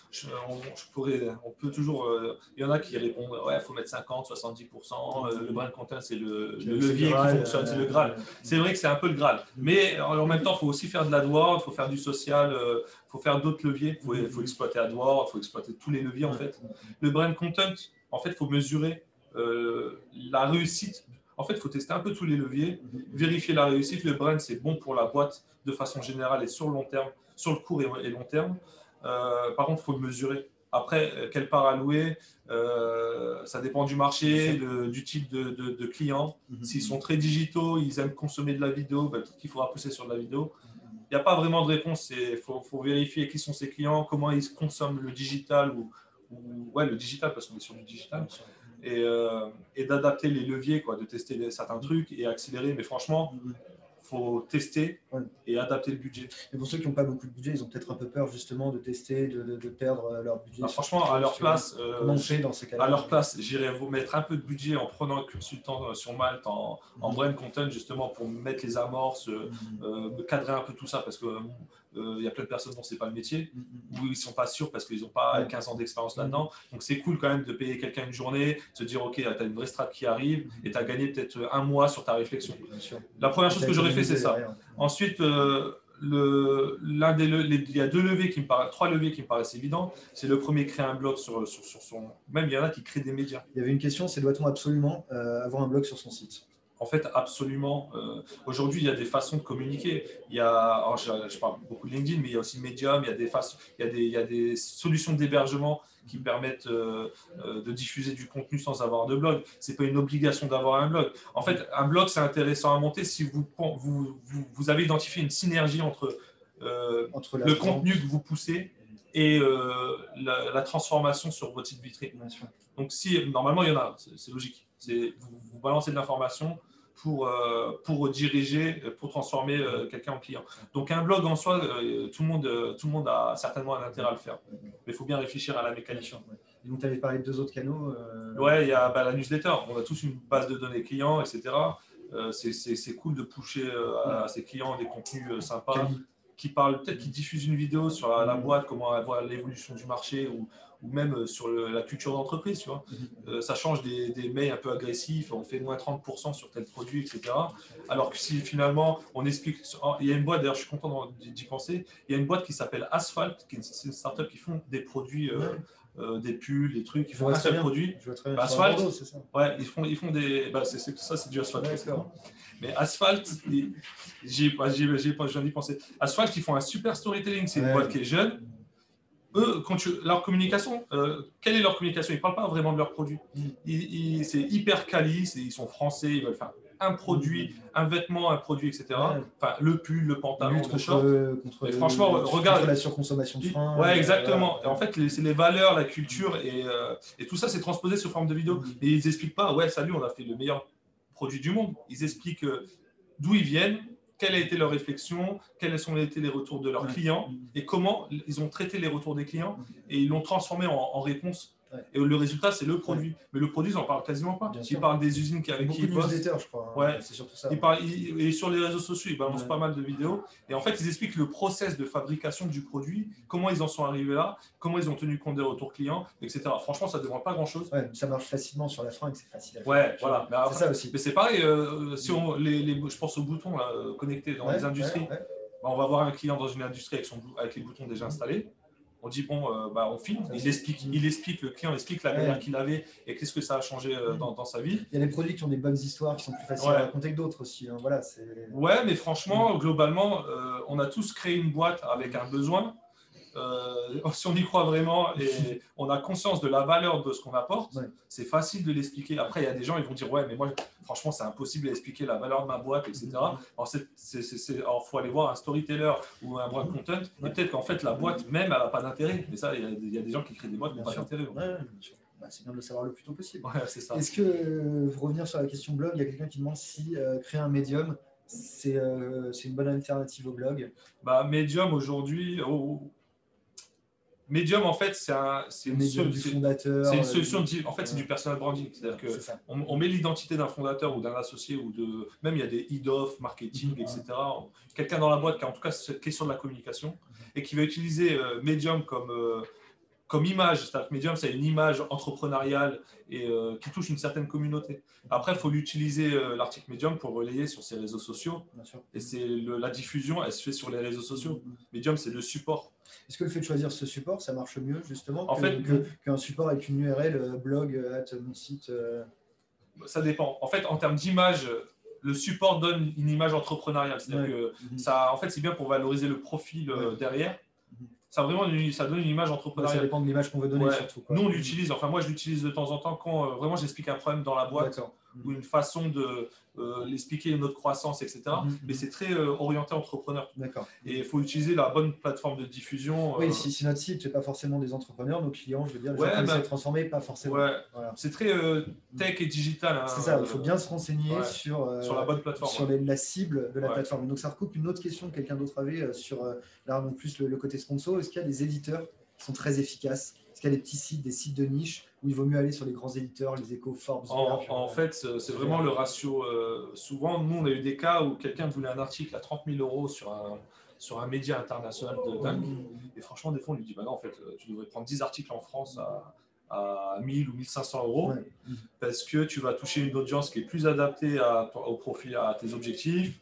on, pourrais, on peut toujours. Euh, il y en a qui répondent ouais, il faut mettre 50, 70%. le brand content, c'est le, levier qui fonctionne, c'est le Graal. C'est vrai que c'est un peu le Graal. Mais en même temps, il faut aussi faire de l'AdWords, il faut faire du social, il faut faire d'autres leviers. Il faut, faut, exploiter AdWords, il faut exploiter tous les leviers en fait. Le brand content, en fait, il faut mesurer la réussite en fait, il faut tester un peu tous les leviers, vérifier la réussite. Le brand, c'est bon pour la boîte de façon générale et sur le long terme, sur le court et, long terme. Euh, par contre, il faut le mesurer. Après, euh, quelle part allouer euh, Ça dépend du marché, du type de, de, clients. Mhm. S'ils sont très digitaux, ils aiment consommer de la vidéo, ben, peut-être qu'il faudra pousser sur de la vidéo. Il n'y a pas vraiment de réponse. Il faut, vérifier qui sont ces clients, comment ils consomment le digital ou, ouais, le digital, parce qu'on est sur du digital et, euh, et d'adapter les leviers, quoi, de tester certains trucs et accélérer. Mais franchement, faut tester et adapter le budget. Et pour ceux qui n'ont pas beaucoup de budget, ils ont peut-être un peu peur justement de tester, de, de, perdre euh, leur budget. Bah, franchement, à leur place, euh, dans ces cas À leur place, j'irais vous mettre un peu de budget en prenant un consultant sur Malte en, en mm. brand content justement pour mettre les amorces, mm. cadrer un peu tout ça parce que euh, il y a plein de personnes dont c'est pas le métier, mm-hmm. où ils sont pas sûrs parce qu'ils n'ont pas 15 ans d'expérience là-dedans. Donc c'est cool quand même de payer quelqu'un une journée, se dire ok, tu as une vraie strat qui arrive et tu as gagné peut-être un mois sur ta réflexion. La première chose que j'aurais fait, c'est ça. Ensuite, euh, le, l'un des il y a deux leviers qui me paraissent, trois leviers qui me paraissent évidents. C'est le premier, créer un blog sur, sur, sur, son. Même il y en a qui créent des médias. Il y avait une question, c'est doit-on absolument euh, avoir un blog sur son site? En fait, absolument. Euh, aujourd'hui, il y a des façons de communiquer. Il y a, je, parle beaucoup de LinkedIn, mais il y a aussi Medium, il y a des, façons, il y a des, il y a des solutions d'hébergement qui permettent euh, euh, de diffuser du contenu sans avoir de blog. Ce n'est pas une obligation d'avoir un blog. En fait, un blog, c'est intéressant à monter si vous, vous, vous, avez identifié une synergie entre, entre le contenu que vous poussez et la, transformation sur votre site vitrine. Donc, si normalement, il y en a, c'est logique. Vous, vous balancez de l'information, pour, euh, pour diriger, pour transformer euh, quelqu'un en client. Donc un blog en soi, euh, tout, le monde, tout le monde a certainement un intérêt à le faire. Mais il faut bien réfléchir à la mécanique. donc tu avais parlé de deux autres canaux Ouais, il y a bah, la newsletter. On a tous une base de données clients, etc. c'est cool de pusher à, ses clients des contenus sympas qui parlent, peut-être qui diffusent une vidéo sur la, mm. boîte, comment elle voit l'évolution du marché ou, ou même euh, sur la culture d'entreprise. Tu vois. Mhm. Euh, ça change des, des, mails un peu agressifs, on fait moins 30% sur tel produit, etc. Alors que si finalement on explique, il y a une boîte, d'ailleurs je suis content d'y penser, il y a une boîte qui s'appelle Asphalt, qui est une startup qui font des produits. Euh, des pulls, des trucs, ils font un seul produit. Asphalt, ça. Ouais, ils font, ils font des. Bah, c'est, ça, c'est du Asphalt. Mais Asphalt, j'ai, j'ai, j'ai, j'ai d'y penser. Asphalt, ils font un super storytelling. C'est une boîte qui est jeune, eux, quand leur communication, euh, quelle est leur communication? Ils ne parlent pas vraiment de leur produit. c'est hyper quali, ils sont français, ils veulent faire un produit, un vêtement, un produit, etc. Enfin, le pull, le pantalon, le short. Contre, franchement, regarde. la surconsommation de frein. Ouais, exactement. en fait, c'est les valeurs, la culture et, euh, et tout ça, c'est transposé sous forme de vidéo. Mm. Et ils n'expliquent pas, ouais, salut, on a fait le meilleur produit du monde. Ils expliquent euh, d'où ils viennent, quelle a été leur réflexion, quels ont été les retours de leurs clients et comment ils ont traité les retours des clients et ils l'ont transformé en, réponse Et le résultat, c'est le produit. Mais le produit, ils n'en parlent quasiment pas. Bien ils sûr. parlent des usines qui, avec Beaucoup qui ils bossent. je crois. hein. Ouais. C'est surtout ça. Ils parlent, ils- et sur les réseaux sociaux, ils balancent pas mal de vidéos. Et en fait, ils expliquent le process de fabrication du produit, comment ils en sont arrivés là, comment ils ont tenu compte des retours clients, etc. Franchement, ça ne demande pas grand-chose. Ouais, ça marche facilement sur la fringue, c'est facile à faire. Ouais, voilà. C'est ça aussi. Mais c'est pareil, euh, si on, les, les- je pense aux boutons là, euh, connectés dans les industries. Bah, on va voir un client dans une industrie avec, son, avec les boutons déjà installés. On dit, bon, euh, bah, on filme, il explique, il explique, le client explique la Ouais. galère qu'il avait et qu'est-ce que ça a changé euh, dans, dans sa vie. Il y a des produits qui ont des bonnes histoires, qui sont plus faciles Ouais. à raconter que d'autres aussi. hein. Voilà, c'est. Ouais, mais franchement, globalement, euh, on a tous créé une boîte avec un besoin. Euh, si on y croit vraiment et on a conscience de la valeur de ce qu'on apporte, Ouais. c'est facile de l'expliquer. Après, il y a des gens, ils vont dire Ouais, mais moi, franchement, c'est impossible d'expliquer la valeur de ma boîte, etc. Alors, c'est- c'est- c'est- c'est- alors, faut aller voir un storyteller ou un brand content. Et Ouais. peut-être qu'en fait, la boîte même, elle n'a pas d'intérêt. Mais ça, il y a- il y, a des gens qui créent des boîtes qui n'ont pas d'intérêt. Ouais. Bah, c'est bien de le savoir le plus tôt possible. Est-ce que, euh, pour revenir sur la question blog, il y a quelqu'un qui demande si euh, créer un médium, c'est euh, une bonne alternative au blog? Bah, Medium aujourd'hui. oh, Medium, en fait, c'est un- une, une euh, solution. du- de- En fait, c'est du personal branding. C'est-à-dire que on, on met l'identité d'un fondateur ou d'un associé ou de même il y a des head of marketing Mhm. etc quelqu'un dans la boîte qui a en tout cas cette question de la communication et qui va utiliser euh, Medium comme euh, comme image c'est-à-dire que Medium c'est une image entrepreneuriale et euh, qui touche une certaine communauté après il faut l'utiliser euh, l'article Medium pour relayer sur ses réseaux sociaux Bien sûr. et c'est la diffusion elle se fait sur les réseaux sociaux Medium c'est le support Est-ce que le fait de choisir ce support, ça marche mieux justement En que- fait, que- qu'un support avec une URL euh, blog euh, at mon site euh, ça dépend en fait en termes d'image le support donne une image entrepreneuriale c'est-à-dire Ouais. que mhm. Ça, en fait, c'est bien pour valoriser le profil euh, Ouais. derrière. Ça, vraiment, ça donne une image Ouais, ça entrepreneuriale. dépend de l'image qu'on veut donner Ouais. surtout. quoi. Nous, on l'utilise, enfin, moi, je l'utilise de temps en temps quand euh, vraiment j'explique un problème dans la boîte D'accord. Ou une façon de euh, l'expliquer notre croissance, etc. Mhm. Mais c'est très euh, orienté entrepreneur. D'accord. Et il faut utiliser la bonne plateforme de diffusion. euh, Oui, si, si notre site n'est pas forcément des entrepreneurs, nos clients, je veux dire, les Ouais, gens bah- transformer, pas forcément. ouais, Voilà. c'est très tech et digital. hein, C'est ça, il faut bien se renseigner ouais. sur, sur la bonne plateforme. sur les- la cible de la plateforme. Donc ça recoupe une autre question que quelqu'un d'autre avait sur là non plus le, le côté sponsor. Est-ce qu'il y a des éditeurs qui sont très efficaces qu'il y a des petits sites, des sites de niche où il vaut mieux aller sur les grands éditeurs, les Echo, Forbes En, en euh, fait, c'est vraiment le ratio. euh, souvent, nous, on a eu des cas où quelqu'un voulait un article à 30 000 euros sur un, sur un média international de dingue. Et franchement, des fois, on lui dit bah non, en fait, euh, tu devrais prendre 10 articles en France à, à 1000 ou 1500 euros Ouais. parce que tu vas toucher une audience qui est plus adaptée à, au profil, à tes objectifs.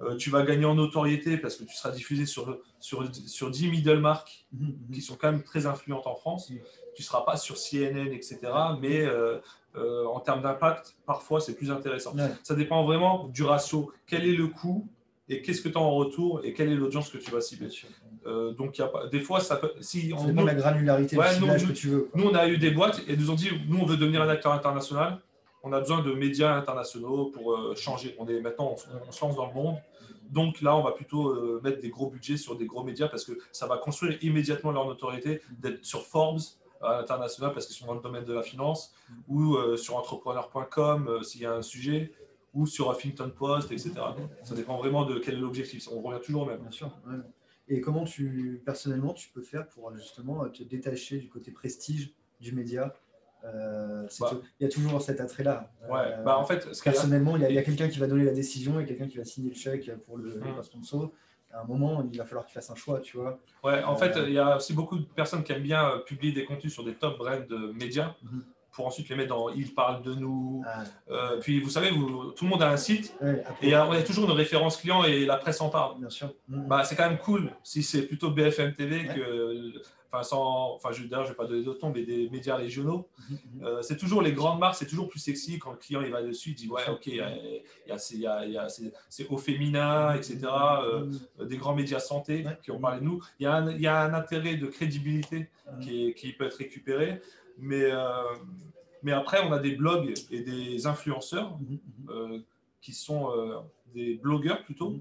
Euh, tu vas gagner en notoriété parce que tu seras diffusé sur, sur, sur 10 middle marques qui sont quand même très influentes en France. Tu ne seras pas sur CNN, etc. Mais euh, euh, en termes d'impact, parfois, c'est plus intéressant. Ouais. Ça dépend vraiment du ratio. Quel est le coût et qu'est-ce que tu as en retour et quelle est l'audience que tu vas cibler. Euh, donc, y a pas, des fois, ça peut, si Ça on, dépend de la granularité Ouais, nous- que tu veux. quoi. nous, on a eu des boîtes et nous ont dit, nous, on veut devenir un acteur international. On a besoin de médias internationaux pour euh, changer. On est maintenant, on, on se lance dans le monde. Donc là, on va plutôt euh, mettre des gros budgets sur des gros médias parce que ça va construire immédiatement leur notoriété d'être sur Forbes à l'international parce qu'ils sont dans le domaine de la finance ou euh, sur entrepreneur.com s'il y a un sujet ou sur Huffington Post, etc. Ça dépend vraiment de quel est l'objectif. On revient toujours même. Bien sûr. Et comment tu, personnellement, tu peux faire pour justement te détacher du côté prestige du média? Euh, Bah. tout- Il y a toujours cet attrait-là. Ouais, Euh, bah en fait, ce personnellement, il y a, quelqu'un qui va donner la décision et quelqu'un qui va signer le chèque pour le, Mm. le sponsor. À un moment, il va falloir qu'il fasse un choix, tu vois. Ouais, en Euh, fait, il y a aussi beaucoup de personnes qui aiment bien euh, publier des contenus sur des top brands de médias Mhm. pour ensuite les mettre dans Ils parlent de nous. Ah, Euh, puis vous savez, vous- tout le monde a un site ouais, après, et il y a, on a toujours une référence client et la presse en parle. bien sûr. Bah, c'est quand même cool si c'est plutôt BFM TV que. Enfin, sans, enfin, je, d'ailleurs, je vais pas donner d'autres noms, mais des médias régionaux. Mhm, mhm. Euh, c'est toujours les grandes marques, c'est toujours plus sexy quand le client il va dessus, il dit ouais, ok, c'est- au féminin, etc. euh, des grands médias santé Ouais. qui ont parlé de nous. Il y a un, il y a un intérêt de crédibilité Mhm. qui, est- qui peut être récupéré, mais, euh, mais après, on a des blogs et des influenceurs Mhm, euh, qui sont des blogueurs plutôt,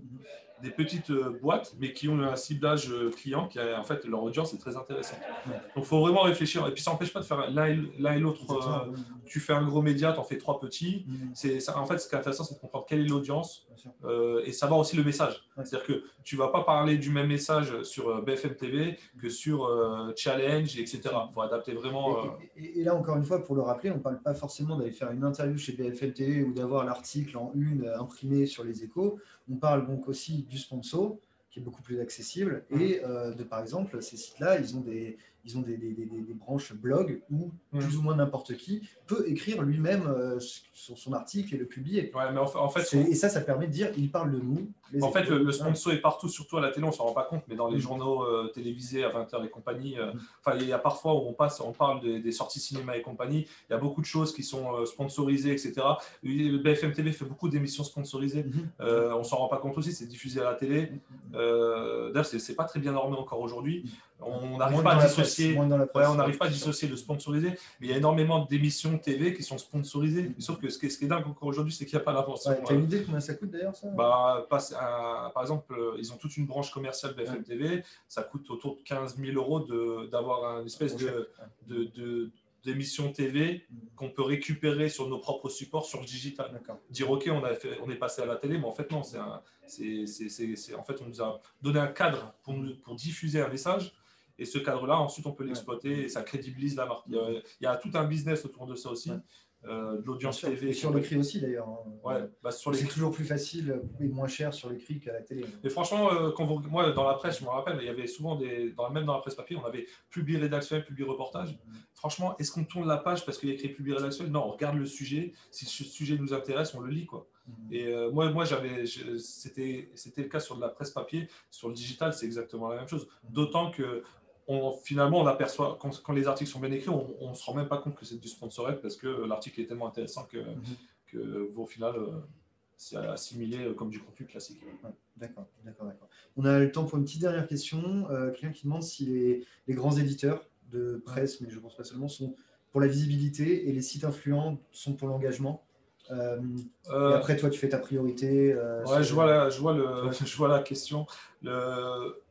des petites euh, boîtes, mais qui ont un ciblage euh, client qui a en fait leur audience est très intéressante. Donc il faut vraiment réfléchir. Et puis ça n'empêche pas de faire l'un et, l'autre. Euh, tu fais un gros média, tu en fais trois petits. Mm. C'est, en fait, ce qui est intéressant, c'est de comprendre quelle est l'audience euh, et savoir aussi le message. Ouais. C'est-à-dire que tu vas pas parler du même message sur BFM TV que sur euh, Challenge, etc. Il faut adapter vraiment. Et, et- et là, encore une fois, pour le rappeler, on ne parle pas forcément d'aller faire une interview chez BFM TV ou d'avoir l'article en une imprimé sur les échos. On parle donc aussi du sponsor, qui est beaucoup plus accessible, Mm. et euh, de, par exemple, ces sites-là, ils ont des, ils ont des, des- des- des- des branches blog où Mm. plus ou moins n'importe qui peut écrire lui-même euh, sur son article et le publier. Ouais, mais en fait, en fait, C'est- Et ça, ça permet de dire, il parle de nous. Les En fait, le, le sponsor est partout, surtout à la télé, on s'en rend pas compte, mais dans les Mm. journaux euh, télévisés à 20h et compagnie, euh, Mm. il y a parfois où on passe, on parle des, des sorties cinéma et compagnie, il y a beaucoup de choses qui sont euh, sponsorisées, etc. Et Le BFM TV fait beaucoup d'émissions sponsorisées. Mhm. Euh, on s'en rend pas compte aussi, c'est diffusé à la télé. Euh, D'ailleurs, c'est c'est pas très bien normé encore aujourd'hui. On n'arrive pas à dissocier. presse, Ouais, presse. on n'arrive pas à dissocier le sponsorisé, mais il y a énormément d'émissions TV qui sont sponsorisées. Sauf que ce qui est, ce qui est dingue encore aujourd'hui, c'est qu'il n'y a pas l'avancement. Ouais, T'as une idée combien ça coûte d'ailleurs ça? Bah, passe par exemple, euh, ils ont toute une branche commerciale BFM. TV. Ça coûte autour de 15 000 euros d'avoir une espèce de, de, TV qu'on peut récupérer sur nos propres supports sur le digital. Dire ok, on, a fait, on est passé à la télé, mais en fait non, c'est en fait on nous a donné un cadre pour, nous- pour diffuser un message. Et ce cadre-là, ensuite, on peut l'exploiter et ça crédibilise la marque. Il y, a, il y a tout un business autour de ça aussi, de Bien l'audience. TV. Et sur l'écrit aussi d'ailleurs. hein. Ouais, bah, sur les C'est toujours plus facile et moins cher sur l'écrit qu'à la télé. Mais franchement, euh, quand vous, moi, dans la presse, je me rappelle, il y avait souvent des, dans, même dans la presse papier, on avait publié rédactionnel, publié reportage. Franchement, est-ce qu'on tourne la page parce qu'il y a écrit publié rédactionnel? Non, on regarde le sujet. Si ce sujet nous intéresse, on le lit, quoi. Et euh, moi, moi, j'avais, c'était, c'était le cas sur de la presse papier, sur le digital, c'est exactement la même chose. D'autant que on, finalement, on aperçoit quand, quand les articles sont bien écrits, on, ne se rend même pas compte que c'est du sponsored parce que l'article est tellement intéressant que, que au final, euh, c'est assimilé comme du contenu classique. D'accord, d'accord, d'accord. On a le temps pour une petite dernière question. Euh, Quelqu'un qui demande si les, les grands éditeurs de presse, mais je pense pas seulement, sont pour la visibilité et les sites influents sont pour l'engagement. Euh, et Euh, après, toi, tu fais ta priorité. Ouais, je vois la, je vois le, Ouais. je vois la question. Le...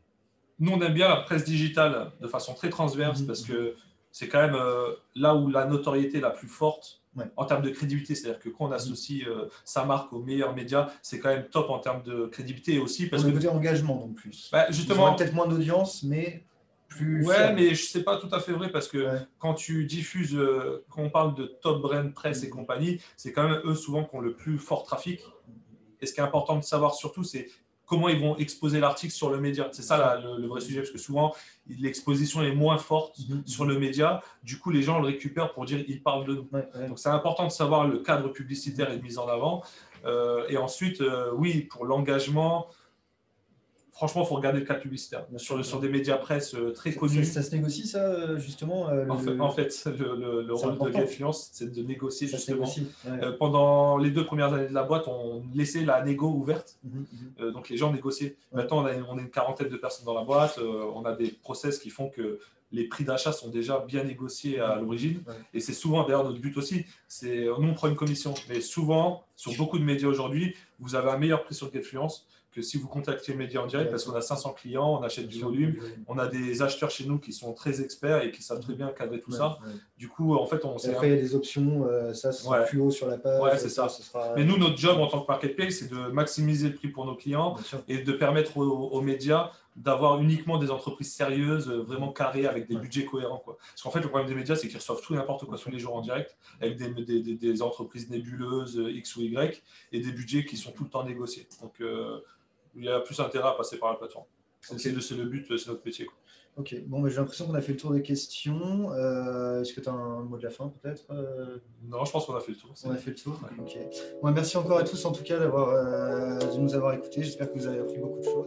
Nous, on aime bien la presse digitale de façon très transverse Mhm. parce que c'est quand même euh, là où la notoriété est la plus forte Ouais. en termes de crédibilité. C'est-à-dire que quand on associe euh, sa marque aux meilleurs médias, c'est quand même top en termes de crédibilité aussi parce le que engagement, donc plus. bah, justement, peut-être moins d'audience, mais plus. Ouais, fiable. mais je sais pas tout à fait vrai parce que Ouais. quand tu diffuses, euh, quand on parle de top brand presse et Mhm. compagnie, c'est quand même eux souvent qui ont le plus fort trafic. Et ce qui est important de savoir surtout, c'est comment ils vont exposer l'article sur le média. C'est ça le, le vrai sujet parce que souvent l'exposition est moins forte Mhm. sur le média. Du coup, les gens le récupèrent pour dire ils parlent de nous. Ouais, ouais. Donc c'est important de savoir le cadre publicitaire et de mise en avant. Euh, et ensuite, euh, oui, pour l'engagement, franchement, il faut regarder le cadre publicitaire. Sur, des médias presse euh, très connus. Ça, ça se négocie, ça, euh, justement euh, En fait, en fait, le, le- le C'est rôle important. de Gainfluence, c'est de négocier ça justement. négocie. Ouais. Euh, pendant les deux premières années de la boîte, on laissait la négo ouverte, Mhm, mhm. euh, donc les gens négociaient. Ouais. Maintenant, on a, on a une quarantaine de personnes dans la boîte, euh, on a des process qui font que les prix d'achat sont déjà bien négociés à l'origine. Ouais. Et c'est souvent, d'ailleurs, notre but aussi, c'est nous, on prend une commission. Mais souvent, sur beaucoup de médias aujourd'hui, vous avez un meilleur prix sur Gainfluence que si vous contactez média en direct, parce qu'on a 500 clients, on achète du volume, on a des acheteurs chez nous qui sont très experts et qui savent très bien cadrer tout Ouais, ça. ouais. Du coup, en fait, on s'est après, il y a des options, euh, ça, ce sera Ouais. plus haut sur la page. Ouais, c'est ça. ce sera... Mais nous, notre job en tant que marketplace, c'est de maximiser le prix pour nos clients et de permettre aux, aux médias d'avoir uniquement des entreprises sérieuses, euh, vraiment carrées, avec des budgets cohérents. Quoi. Parce qu'en fait, le problème des médias, c'est qu'ils reçoivent tout et n'importe quoi tous les jours en direct, avec des, des- des- des entreprises nébuleuses euh, X ou Y, et des budgets qui sont tout le temps négociés. Donc, euh, il y a plus intérêt à passer par la plateforme. C'est le, but, c'est notre métier. quoi. Ok, bon, mais j'ai l'impression qu'on a fait le tour des questions. Euh, Est-ce que tu as un mot de la fin, peut-être euh, Non, je pense qu'on a fait le tour. On a fait le tour Ouais. Ok. Bon, merci encore à tous, en tout cas, d'avoir, euh, de nous avoir écoutés. J'espère que vous avez appris beaucoup de choses.